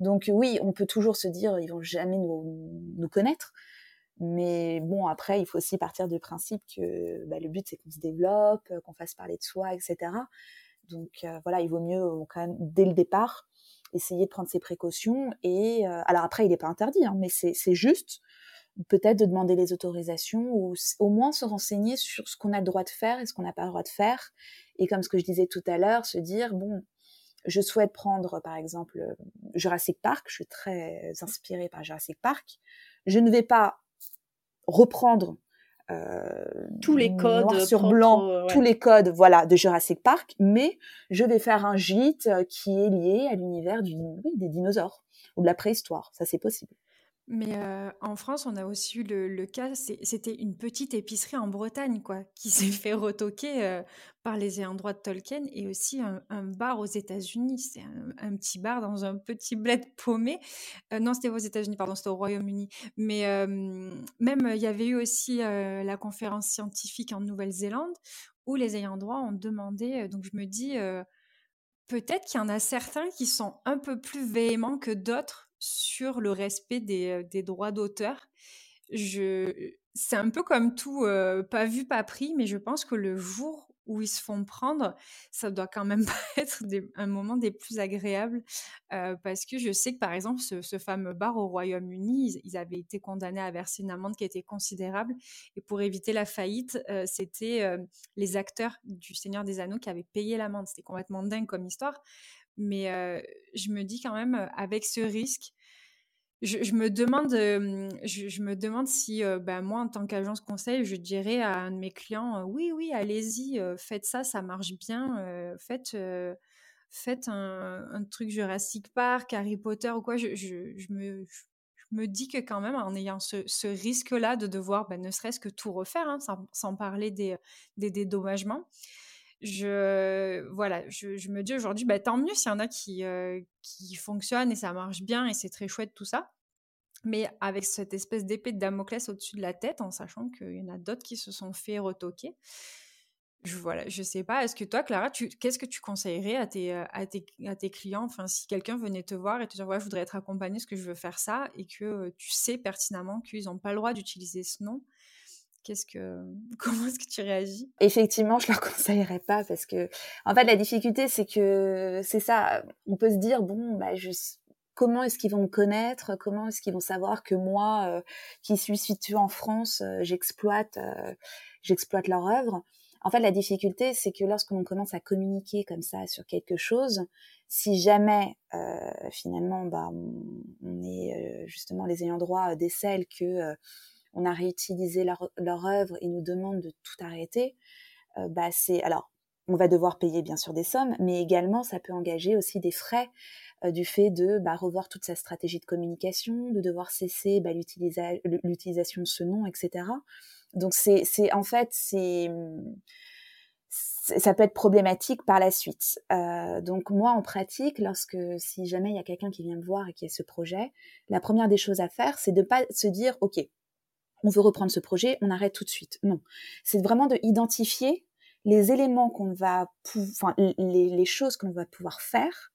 Donc oui, on peut toujours se dire ils vont jamais nous, connaître, mais bon après il faut aussi partir du principe que bah, le but c'est qu'on se développe, qu'on fasse parler de soi, etc. Donc euh, voilà, il vaut mieux euh, quand même dès le départ essayer de prendre ses précautions et alors après il n'est pas interdit, hein, mais c'est juste peut-être de demander les autorisations ou au moins se renseigner sur ce qu'on a le droit de faire et ce qu'on n'a pas le droit de faire. Et comme ce que je disais tout à l'heure, se dire, bon, je souhaite prendre par exemple euh, Jurassic Park, je suis très inspirée par Jurassic Park, je ne vais pas reprendre euh, tous les codes noir sur blanc, tous les codes voilà de Jurassic Park, mais je vais faire un gîte euh, qui est lié à l'univers des dinosaures ou de la préhistoire, ça c'est possible. Mais en France, on a aussi eu le, cas, c'était une petite épicerie en Bretagne, quoi, qui (laughs) s'est fait retoquer par les ayants droit de Tolkien et aussi un, bar aux États-Unis. C'est un, petit bar dans un petit bled paumé. non, c'était aux États-Unis, pardon, c'était au Royaume-Uni. Mais même, il y avait eu aussi la conférence scientifique en Nouvelle-Zélande où les ayants droit ont demandé. donc, je me dis, peut-être qu'il y en a certains qui sont un peu plus véhéments que d'autres sur le respect des, des droits d'auteur. Je, c'est un peu comme tout, pas vu, pas pris, mais je pense que le jour où ils se font prendre, ça doit quand même (laughs) être un moment des plus agréables parce que je sais que par exemple ce, fameux bar au Royaume-Uni, ils, avaient été condamnés à verser une amende qui était considérable et pour éviter la faillite, c'était les acteurs du Seigneur des Anneaux qui avaient payé l'amende. C'était complètement dingue comme histoire, mais je me dis quand même, avec ce risque, je, me demande, je, me demande si ben, moi, en tant qu'agence conseil, je dirais à un de mes clients, oui, oui, allez-y, faites ça, ça marche bien, faites, faites un, truc Jurassic Park, Harry Potter ou quoi. Je, me, me dis que quand même, en ayant ce, risque-là de devoir, ben, ne serait-ce que tout refaire, hein, sans, parler des, des dédommagements, je voilà, je, me dis aujourd'hui, bah, tant mieux s'il y en a qui, euh, qui fonctionnent et ça marche bien et c'est très chouette tout ça. Mais avec cette espèce d'épée de Damoclès au-dessus de la tête, en sachant qu'il y en a d'autres qui se sont fait retoquer. Je, voilà, je sais pas. Est-ce que toi, Clara, qu'est-ce que tu conseillerais à tes, euh, à tes, à tes clients? Enfin, si quelqu'un venait te voir et te dire, ouais, je voudrais être accompagné, est-ce que je veux faire ça Et que euh, tu sais pertinemment qu'ils n'ont pas le droit d'utiliser ce nom, Qu'est-ce que, (laughs) comment est-ce que tu réagis? Effectivement, je leur (laughs) conseillerais pas parce que, en fait, la difficulté, c'est que c'est ça. On peut se dire bon, bah, je, comment est-ce qu'ils vont me connaître? Comment est-ce qu'ils vont savoir que moi, euh, qui suis située en France, euh, j'exploite, euh, j'exploite leur œuvre? En fait, la difficulté, c'est que lorsque l'on commence à communiquer comme ça sur quelque chose, si jamais finalement, bah, on, est justement les ayants droit décèlent que on a réutilisé leur, œuvre et nous demandent de tout arrêter, euh, bah c'est alors on va devoir payer bien sûr des sommes, mais également ça peut engager aussi des frais euh, du fait de bah, revoir toute sa stratégie de communication, de devoir cesser bah, l'utilisation de ce nom, etc. Donc c'est en fait c'est ça peut être problématique par la suite. Euh, donc moi, en pratique, lorsque si jamais il y a quelqu'un qui vient me voir et qui a ce projet, la première des choses à faire, c'est de pas se dire, ok, on veut reprendre ce projet, on arrête tout de suite. Non, c'est vraiment de identifier les éléments qu'on va, enfin les, les choses qu'on va pouvoir faire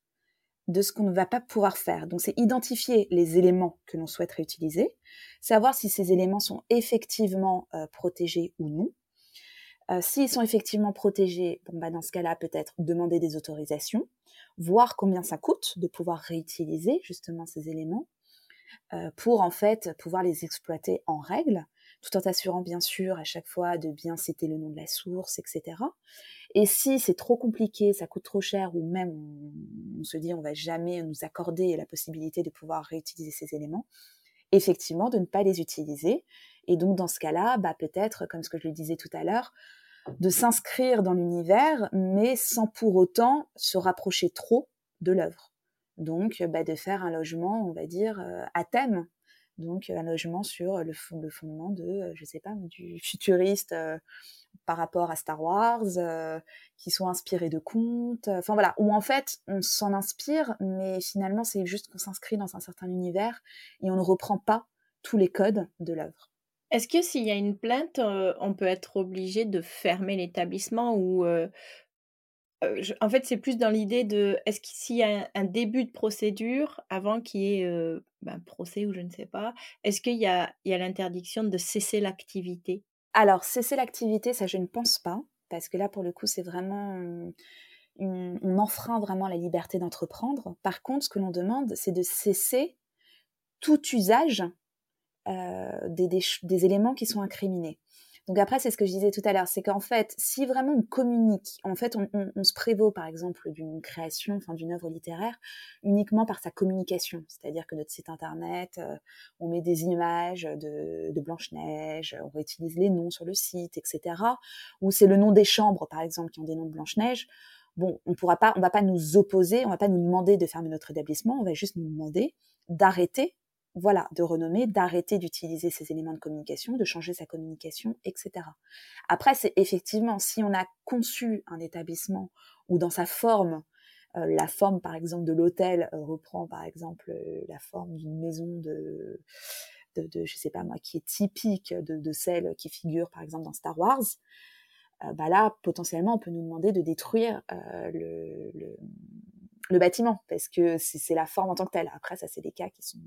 de ce qu'on ne va pas pouvoir faire. Donc c'est identifier les éléments que l'on souhaiterait utiliser, savoir si ces éléments sont effectivement euh, protégés ou non. Euh, s'ils sont effectivement protégés, bon, bah, dans ce cas-là, peut-être demander des autorisations, voir combien ça coûte de pouvoir réutiliser justement ces éléments pour en fait pouvoir les exploiter en règle tout en t'assurant bien sûr à chaque fois de bien citer le nom de la source, etc. Et si c'est trop compliqué, ça coûte trop cher, ou même on, se dit on va jamais nous accorder la possibilité de pouvoir réutiliser ces éléments, effectivement de ne pas les utiliser. Et donc dans ce cas-là, bah, peut-être, comme ce que je le disais tout à l'heure, de s'inscrire dans l'univers, mais sans pour autant se rapprocher trop de l'œuvre. Donc, bah, de faire un logement, on va dire, euh, à thème, donc un logement sur le, fondement de, euh, je sais pas, du (laughs) futuriste euh, par rapport à Star Wars, euh, qui sont inspirés de contes, enfin voilà, où en fait on s'en inspire, mais finalement c'est juste qu'on s'inscrit dans un certain univers et on ne reprend pas tous les codes de l'œuvre. Est-ce que s'il y a une plainte, on peut être obligé de fermer l'établissement ou en fait, c'est plus dans l'idée de est-ce qu'il y a un, début de procédure avant qu'il y ait ben, procès ou je ne sais pas, est-ce qu'il y a, l'interdiction de cesser l'activité? Alors, cesser l'activité, ça je ne pense pas, parce que là, pour le coup, c'est vraiment. on enfreint vraiment la liberté d'entreprendre. Par contre, ce que l'on demande, c'est de cesser tout usage des, éléments qui sont incriminés. Donc après, c'est ce que je disais tout à l'heure, c'est qu'en fait, si vraiment on communique, en fait, on, se prévaut par exemple d'une création, enfin d'une œuvre littéraire, uniquement par sa communication. C'est-à-dire que notre site internet, euh, on met des images de, Blanche-Neige, on réutilise les noms sur le site, etc. Ou c'est le nom des chambres, par exemple, qui ont des noms de Blanche-Neige. Bon, on pourra pas, on va pas nous opposer, on va pas nous demander de fermer notre établissement, on va juste nous demander d'arrêter voilà, de renommer, d'arrêter d'utiliser ces éléments de communication, de changer sa communication, etc. Après, c'est effectivement, si on a conçu un établissement ou dans sa forme, euh, la forme par exemple de l'hôtel euh, reprend par exemple euh, la forme d'une maison de, je sais pas moi, qui est typique de, celle qui figure par exemple dans Star Wars, bah là, potentiellement, on peut nous demander de détruire le, le, bâtiment parce que c'est la forme en tant que telle. Après, ça, c'est des cas qui sont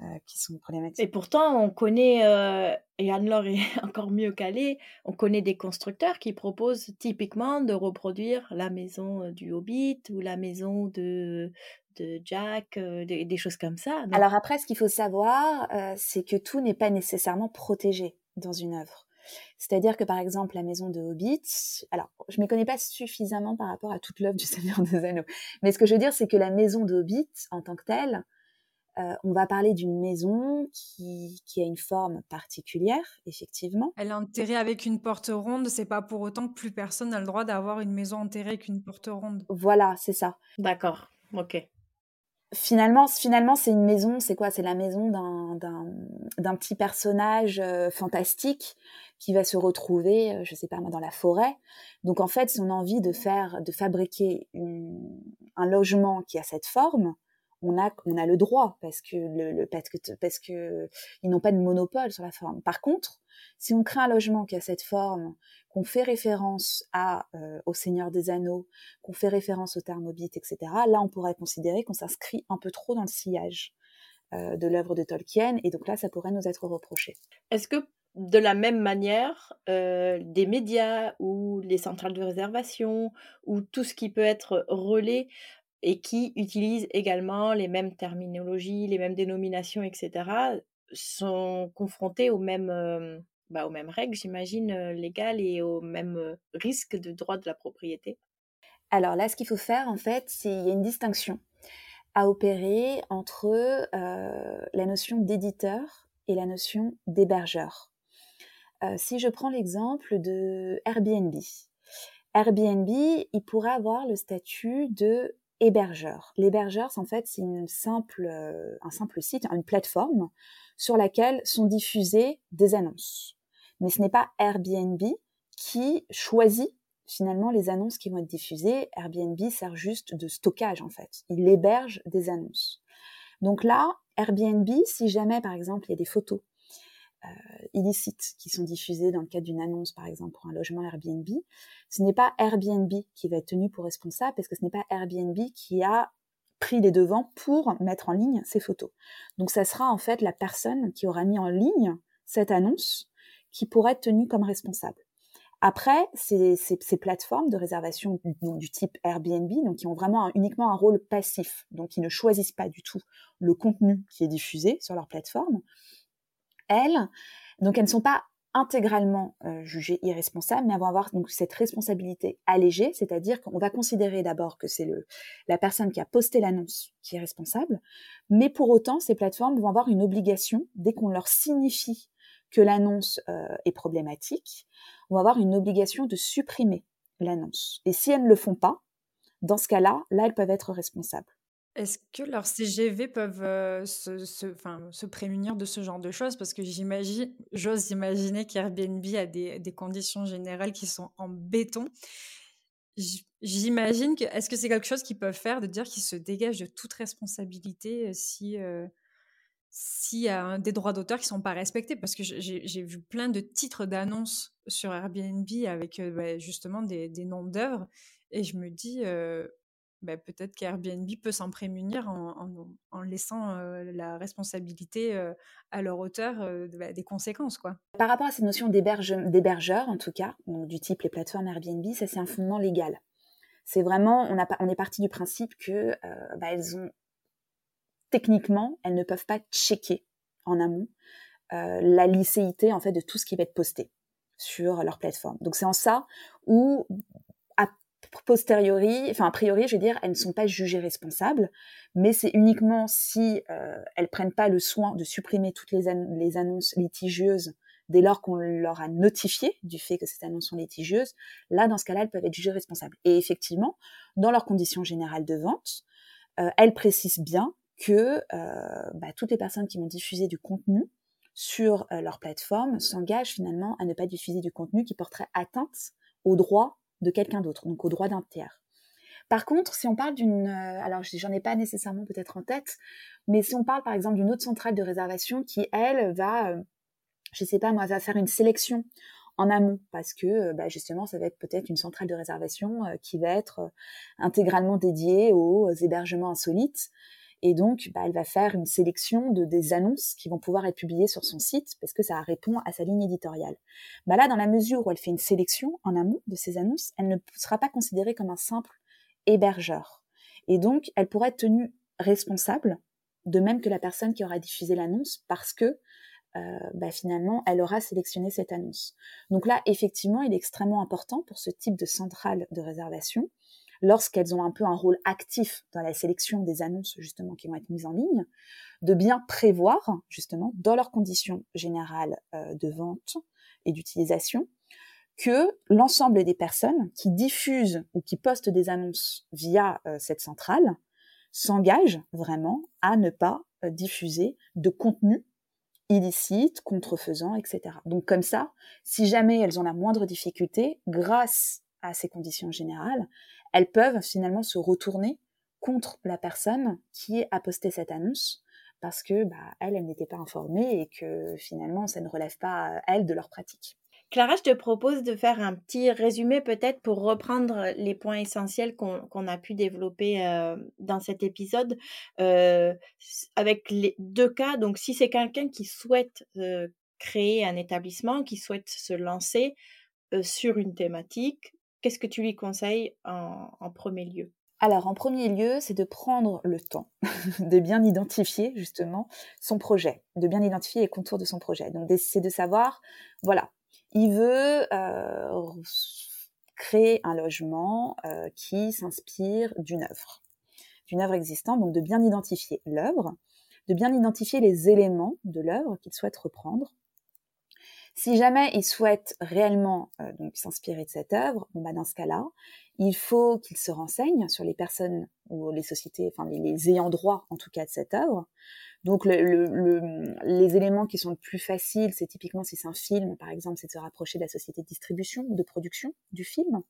euh, qui sont problématiques. Et pourtant, on connaît, euh, et Anne-Laure est (laughs) encore mieux calée, on connaît des constructeurs qui proposent typiquement de reproduire la maison euh, du Hobbit ou la maison de, de Jack, des, choses comme ça. Alors après, ce qu'il faut savoir, c'est que tout n'est pas nécessairement protégé dans une œuvre. C'est-à-dire que par exemple la maison de Hobbit, alors je ne m'y connais pas suffisamment par rapport à toute l'œuvre du (laughs) Seigneur des Anneaux, mais ce que je veux dire c'est que la maison de Hobbit en tant que telle, euh, on va parler d'une maison qui, a une forme particulière, effectivement. Elle est enterrée avec une porte ronde, c'est pas pour autant que plus personne n'a le droit d'avoir une maison enterrée avec une porte ronde. Voilà, c'est ça. D'accord, ok. Finalement, finalement c'est une maison, c'est quoi? C'est la maison d'un petit personnage euh, fantastique qui va se retrouver, euh, je sais pas moi, dans la forêt. Donc en fait, son envie de faire, de fabriquer un logement qui a cette forme, on a, on a le droit parce que, parce que, parce que ils n'ont pas de monopole sur la forme. Par contre, si on crée un logement qui a cette forme, qu'on fait référence à, euh, au Seigneur des Anneaux, qu'on fait référence au Thermobite, etc., là, on pourrait considérer qu'on s'inscrit un peu trop dans le sillage euh, de l'œuvre de Tolkien, et donc là, ça pourrait nous être reproché. Est-ce que de la même manière, euh, des médias ou les centrales de réservation ou tout ce qui peut être relais et qui utilisent également les mêmes terminologies, les mêmes dénominations, etc., sont confrontés aux mêmes, bah, aux mêmes règles, j'imagine, légales et aux mêmes risques de droit de la propriété Alors là, ce qu'il faut faire, en fait, c'est qu'il y a une distinction à opérer entre la notion d'éditeur et la notion d'hébergeur. si je prends l'exemple de Airbnb, Airbnb, il pourrait avoir le statut de hébergeur. L'hébergeur, en fait, c'est une simple, euh, un simple site, une plateforme sur laquelle sont diffusées des annonces. Mais ce n'est pas Airbnb qui choisit finalement les annonces qui vont être diffusées. Airbnb sert juste de stockage en fait. Il héberge des annonces. Donc là, Airbnb, si jamais par exemple il y a des photos illicites qui sont diffusées dans le cadre d'une annonce, par exemple pour un logement Airbnb, ce n'est pas Airbnb qui va être tenu pour responsable parce que ce n'est pas Airbnb qui a pris les devants pour mettre en ligne ces photos. Donc ça sera en fait la personne qui aura mis en ligne cette annonce qui pourra être tenue comme responsable. Après, ces, ces, plateformes de réservation du type Airbnb, donc qui ont vraiment uniquement un rôle passif, donc qui ne choisissent pas du tout le contenu qui est diffusé sur leur plateforme, elles, donc elles ne sont pas intégralement euh, jugées irresponsables, mais elles vont avoir donc cette responsabilité allégée, c'est-à-dire qu'on va considérer d'abord que c'est la personne qui a posté l'annonce qui est responsable, mais pour autant ces plateformes vont avoir une obligation dès qu'on leur signifie que l'annonce euh, est problématique, vont avoir une obligation de supprimer l'annonce. Et si elles ne le font pas, dans ce cas-là, là, elles peuvent être responsables. Est-ce que leurs CGV peuvent euh, se, se, se, prémunir de ce genre de choses? Parce que j'imagine, j'ose imaginer qu'Airbnb a des, des, conditions générales qui sont en béton. J'imagine que, est-ce que c'est quelque chose qu'ils peuvent faire de dire qu'ils se dégagent de toute responsabilité euh, si, s'il y a des droits d'auteur qui sont pas respectés, parce que j'ai vu plein de titres d'annonces sur Airbnb avec euh, bah, justement des, noms d'œuvres, et je me dis euh, bah, peut-être qu'Airbnb peut s'en prémunir en, laissant euh, la responsabilité à leur auteur bah, des conséquences. Quoi. Par rapport à cette notion d'hébergeur, en tout cas, du type les plateformes Airbnb, ça c'est un fondement légal. C'est vraiment, on, a, on est parti du principe que elles ont techniquement, elles ne peuvent pas checker en amont euh, la licéité en fait de tout ce qui va être posté sur leur plateforme. Donc c'est en ça où posteriori, enfin a priori, je veux dire, elles ne sont pas jugées responsables, mais c'est uniquement si euh, elles prennent pas le soin de supprimer toutes les, annonces litigieuses dès lors qu'on leur a notifié du fait que ces annonces sont litigieuses, là, dans ce cas-là, elles peuvent être jugées responsables. Et effectivement, dans leurs conditions générales de vente, euh, elles précisent bien que euh, bah, toutes les personnes qui vont diffuser du contenu sur euh, leur plateforme s'engagent finalement à ne pas diffuser du contenu qui porterait atteinte aux droits de quelqu'un d'autre, donc aux droits d'un tiers. Par contre, si on parle d'une, euh, alors j'en ai pas nécessairement peut-être en tête, mais si on parle par exemple d'une autre centrale de réservation qui elle va, je sais pas moi, va faire une sélection en amont parce que bah, justement ça va être peut-être une centrale de réservation qui va être intégralement dédiée aux hébergements insolites et donc, bah, elle va faire une sélection de des annonces qui vont pouvoir être publiées sur son site parce que ça répond à sa ligne éditoriale. Bah là, dans la mesure où elle fait une sélection en amont de ces annonces, elle ne sera pas considérée comme un simple hébergeur. Et donc, elle pourra être tenue responsable, de même que la personne qui aura diffusé l'annonce, parce que euh, bah, finalement, elle aura sélectionné cette annonce. Donc là, effectivement, il est extrêmement important pour ce type de centrale de réservation lorsqu'elles ont un peu un rôle actif dans la sélection des annonces justement qui vont être mises en ligne, de bien prévoir justement dans leurs conditions générales euh, de vente et d'utilisation que l'ensemble des personnes qui diffusent ou qui postent des annonces via euh, cette centrale s'engagent vraiment à ne pas euh, diffuser de contenu illicite, contrefaisant, etc. Donc comme ça, si jamais elles ont la moindre difficulté, grâce à ces conditions générales, elles peuvent finalement se retourner contre la personne qui a posté cette annonce parce que bah, elle, n'était pas informée et que finalement ça ne relève pas elle de leur pratique. Clara, je te propose de faire un petit résumé peut-être pour reprendre les points essentiels qu'on a pu développer euh, dans cet épisode euh, avec les deux cas. Donc si c'est quelqu'un qui souhaite euh, créer un établissement, qui souhaite se lancer sur une thématique, qu'est-ce que tu lui conseilles en, premier lieu? Alors, en premier lieu, c'est de prendre le temps (laughs) de bien identifier justement son projet, de bien identifier les contours de son projet. Donc, c'est de savoir, voilà, il veut euh, créer un logement euh, qui s'inspire d'une œuvre, d'une œuvre existante. Donc, de bien identifier l'œuvre, de bien identifier les éléments de l'œuvre qu'il souhaite reprendre, si jamais il souhaite réellement euh, s'inspirer de cette œuvre, bon bah dans ce cas-là, il faut qu'il se renseigne sur les personnes ou les sociétés, enfin les, ayants droit en tout cas de cette œuvre. Donc le, les éléments qui sont le plus faciles, c'est typiquement si c'est un film, par exemple, c'est de se rapprocher de la société de distribution ou de production du film.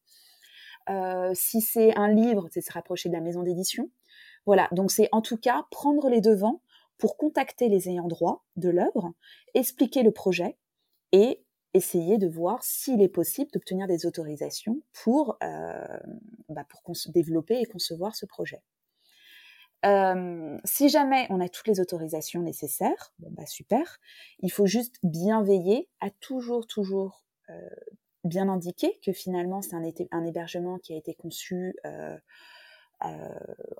Euh, si c'est un livre, c'est de se rapprocher de la maison d'édition. Voilà, donc c'est en tout cas prendre les devants pour contacter les ayants droit de l'œuvre, expliquer le projet et essayer de voir s'il est possible d'obtenir des autorisations pour, euh, bah pour développer et concevoir ce projet. Euh, si jamais on a toutes les autorisations nécessaires, bah super. Il faut juste bien veiller à toujours, toujours euh, bien indiquer que finalement c'est un, hébergement qui a été conçu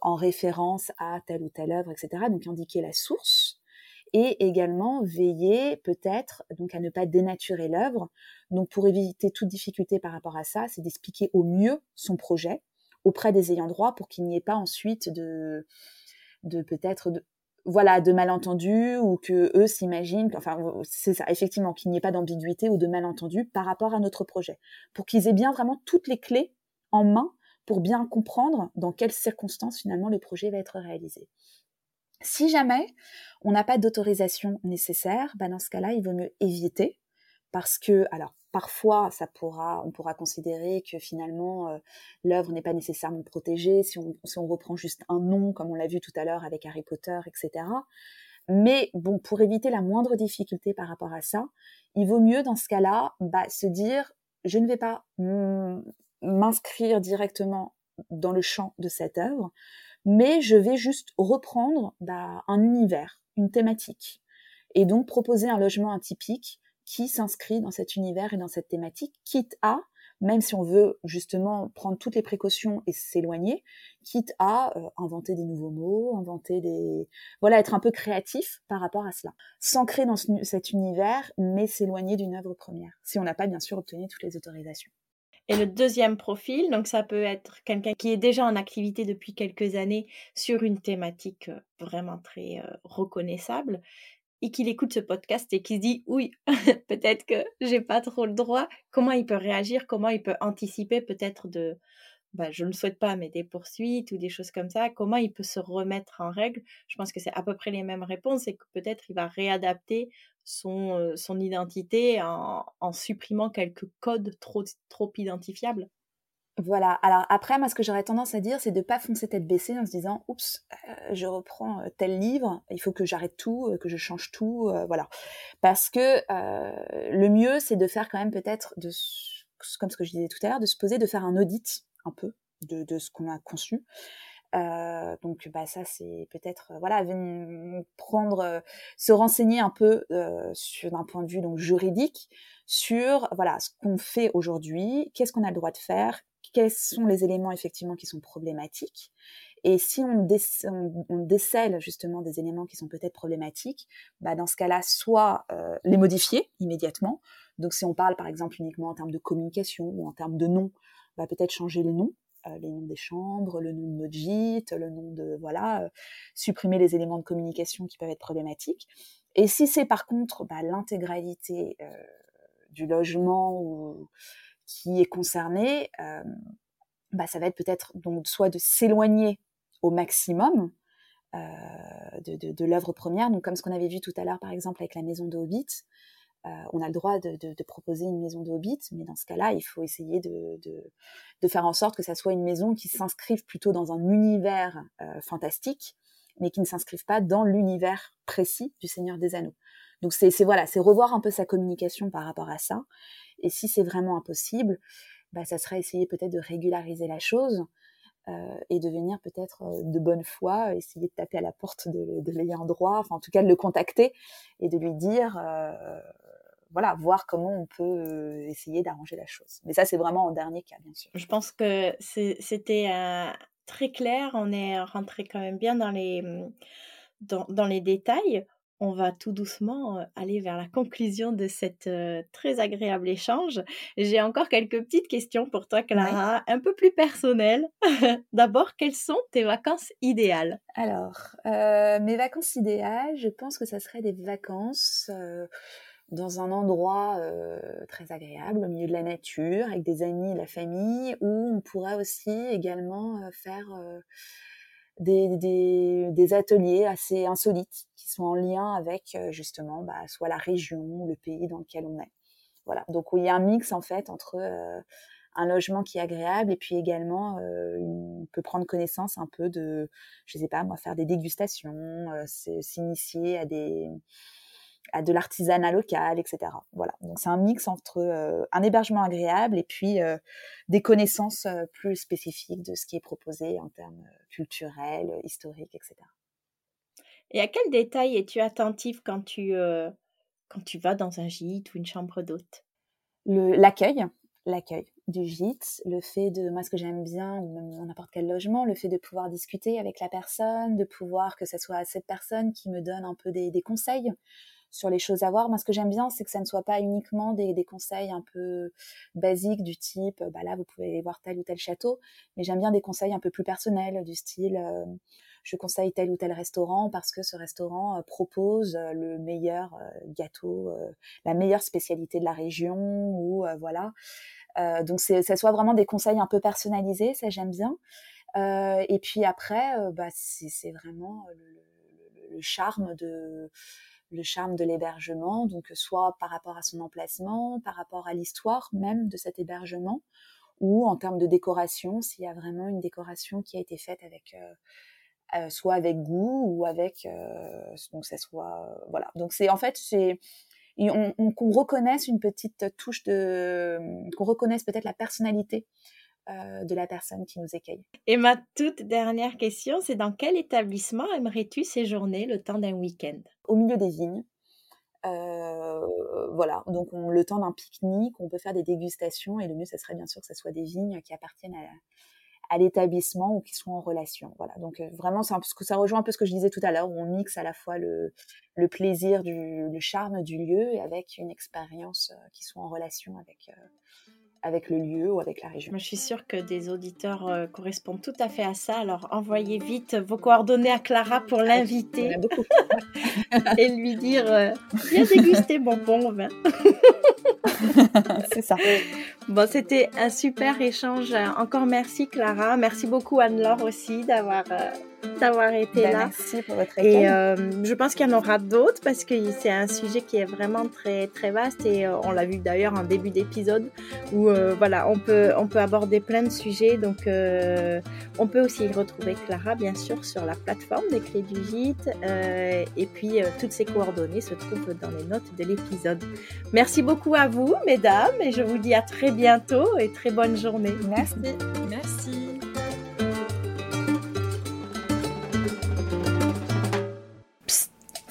en référence à telle ou telle œuvre, etc. Donc indiquer la source et également veiller peut-être donc à ne pas dénaturer l'œuvre. Donc pour éviter toute difficulté par rapport à ça, c'est d'expliquer au mieux son projet auprès des ayants droit pour qu'il n'y ait pas ensuite de de peut-être voilà de malentendus ou que eux s'imaginent enfin c'est ça effectivement qu'il n'y ait pas d'ambiguïté ou de malentendus par rapport à notre projet pour qu'ils aient bien vraiment toutes les clés en main pour bien comprendre dans quelles circonstances finalement le projet va être réalisé. Si jamais on n'a pas d'autorisation nécessaire, bah dans ce cas-là, il vaut mieux éviter parce que, alors, parfois, ça pourra, on pourra considérer que finalement, euh, l'œuvre n'est pas nécessairement protégée si on, si on reprend juste un nom, comme on l'a vu tout à l'heure avec Harry Potter, etc. Mais bon, pour éviter la moindre difficulté par rapport à ça, il vaut mieux dans ce cas-là bah, se dire, je ne vais pas m'inscrire directement dans le champ de cette œuvre, mais je vais juste reprendre bah, un univers, une thématique, et donc proposer un logement atypique qui s'inscrit dans cet univers et dans cette thématique, quitte à, même si on veut justement prendre toutes les précautions et s'éloigner, quitte à euh, inventer des nouveaux mots, inventer des... Voilà, être un peu créatif par rapport à cela. S'ancrer dans cet univers, mais s'éloigner d'une œuvre première, si on n'a pas bien sûr obtenu toutes les autorisations. Et le deuxième profil, donc ça peut être quelqu'un qui est déjà en activité depuis quelques années sur une thématique euh, vraiment très euh, reconnaissable et qu'il écoute ce podcast et qui se dit oui, (laughs) peut-être que j'ai pas trop le droit. Comment il peut réagir? Comment il peut anticiper peut-être de bah, je ne souhaite pas, mais des poursuites ou des choses comme ça, comment il peut se remettre en règle? Je pense que c'est à peu près les mêmes réponses et que peut-être il va réadapter son, euh, identité en, supprimant quelques codes trop, identifiables. Voilà. Alors après, moi, ce que j'aurais tendance à dire, c'est de pas foncer tête baissée en se disant, oups, euh, je reprends euh, tel livre, il faut que j'arrête tout, que je change tout, voilà. Parce que le mieux, c'est de faire quand même peut-être comme ce que je disais tout à l'heure, de se poser, de faire un audit un peu de, de ce qu'on a conçu. Euh, donc bah ça c'est peut-être euh, voilà prendre euh, se renseigner un peu euh, sur d'un point de vue donc juridique sur voilà ce qu'on fait aujourd'hui qu'est-ce qu'on a le droit de faire quels sont les éléments effectivement qui sont problématiques et si on, on, décèle justement des éléments qui sont peut-être problématiques, bah dans ce cas-là, soit les modifier immédiatement. Donc si on parle par exemple uniquement en termes de communication ou en termes de nom, bah, peut-être changer le nom, euh, les noms des chambres, le nom de notre gîte, le nom de voilà, euh, supprimer les éléments de communication qui peuvent être problématiques. Et si c'est par contre bah, l'intégralité euh, du logement qui est concerné, bah, ça va être peut-être donc soit de s'éloigner au maximum de, l'œuvre première, donc comme ce qu'on avait vu tout à l'heure par exemple avec la maison de euh, on a le droit de, proposer une maison de Hobbit, mais dans ce cas-là, il faut essayer de, faire en sorte que ça soit une maison qui s'inscrive plutôt dans un univers euh, fantastique, mais qui ne s'inscrive pas dans l'univers précis du Seigneur des Anneaux. Donc c'est voilà, c'est revoir un peu sa communication par rapport à ça. Et si c'est vraiment impossible, bah, ça serait essayer peut-être de régulariser la chose. Euh, et de venir peut-être de bonne foi, essayer de taper à la porte de, de l'ayant droit, enfin en tout cas de le contacter et de lui dire voilà, voir comment on peut essayer d'arranger la chose. Mais ça, c'est vraiment en dernier cas, bien sûr. Je pense que c'était très clair. On est rentré quand même bien dans les, mmh, dans, les détails. On va tout doucement aller vers la conclusion de cet très agréable échange. J'ai encore quelques petites questions pour toi, Clara, un peu plus personnelles. (laughs) D'abord, quelles sont tes vacances idéales? Alors, mes vacances idéales, je pense que ça serait des vacances dans un endroit euh, très agréable, au milieu de la nature, avec des amis et la famille, où on pourra aussi également euh, faire euh, des, des, des, ateliers assez insolites qui sont en lien avec justement bah, soit la région ou le pays dans lequel on est. Voilà, donc il y a un mix en fait entre un logement qui est agréable et puis également on peut prendre connaissance un peu de, je sais pas moi, faire des dégustations, s'initier à des à de l'artisanat local, etc. Voilà. Donc c'est un mix entre un hébergement agréable et puis des connaissances plus spécifiques de ce qui est proposé en termes culturels, historiques, etc. Et à quel détail es-tu attentif quand tu, euh, quand tu vas dans un gîte ou une chambre d'hôte? L'accueil, l'accueil du gîte, le fait de, moi ce que j'aime bien, ou même dans n'importe quel logement, le fait de pouvoir discuter avec la personne, de pouvoir que ce soit cette personne qui me donne un peu des, des conseils sur les choses à voir. Moi, ce que j'aime bien, c'est que ça ne soit pas uniquement des, des, conseils un peu basiques du type, bah là, vous pouvez voir tel ou tel château, mais j'aime bien des conseils un peu plus personnels du style, euh, je conseille tel ou tel restaurant parce que ce restaurant euh, propose euh, le meilleur gâteau, la meilleure spécialité de la région ou voilà. donc ça soit vraiment des conseils un peu personnalisés, ça j'aime bien. et puis après, bah, c'est vraiment le, charme de le charme de l'hébergement, donc soit par rapport à son emplacement, par rapport à l'histoire même de cet hébergement, ou en termes de décoration, s'il y a vraiment une décoration qui a été faite avec euh, soit avec goût ou avec euh, donc ça soit euh, voilà. Donc c'est en fait c'est on, qu'on reconnaisse une petite touche de qu'on reconnaisse peut-être la personnalité de la personne qui nous accueille. Et ma toute dernière question, c'est dans quel établissement aimerais-tu séjourner le temps d'un week-end? Au milieu des vignes. voilà, donc on, le temps d'un pique-nique, on peut faire des dégustations et le mieux, ce serait bien sûr que ce soit des vignes qui appartiennent à, à l'établissement ou qui sont en relation. Voilà. Donc euh, vraiment, que ça rejoint un peu ce que je disais tout à l'heure, où on mixe à la fois le, le plaisir, du, le charme du lieu et avec une expérience euh, qui soit en relation avec, euh, avec le lieu ou avec la région. je suis sûre que des auditeurs euh, correspondent tout à fait à ça. Alors envoyez vite vos coordonnées à Clara pour l'inviter (laughs) et lui dire euh, viens déguster mon bon vin. C'est ça. Bon, c'était un super échange. Encore merci Clara. Merci beaucoup Anne-Laure aussi d'avoir euh, d'avoir été ben, là. Merci pour votre accueil. Et euh, je pense qu'il y en aura d'autres parce que c'est un sujet qui est vraiment très très vaste et euh, on l'a vu d'ailleurs en début d'épisode où euh, voilà on peut on peut aborder plein de sujets donc on peut aussi retrouver Clara bien sûr sur la plateforme des clés du gîte et puis toutes ses coordonnées se trouvent dans les notes de l'épisode. Merci beaucoup à vous mesdames et je vous dis à très bientôt et très bonne journée. Merci. Merci.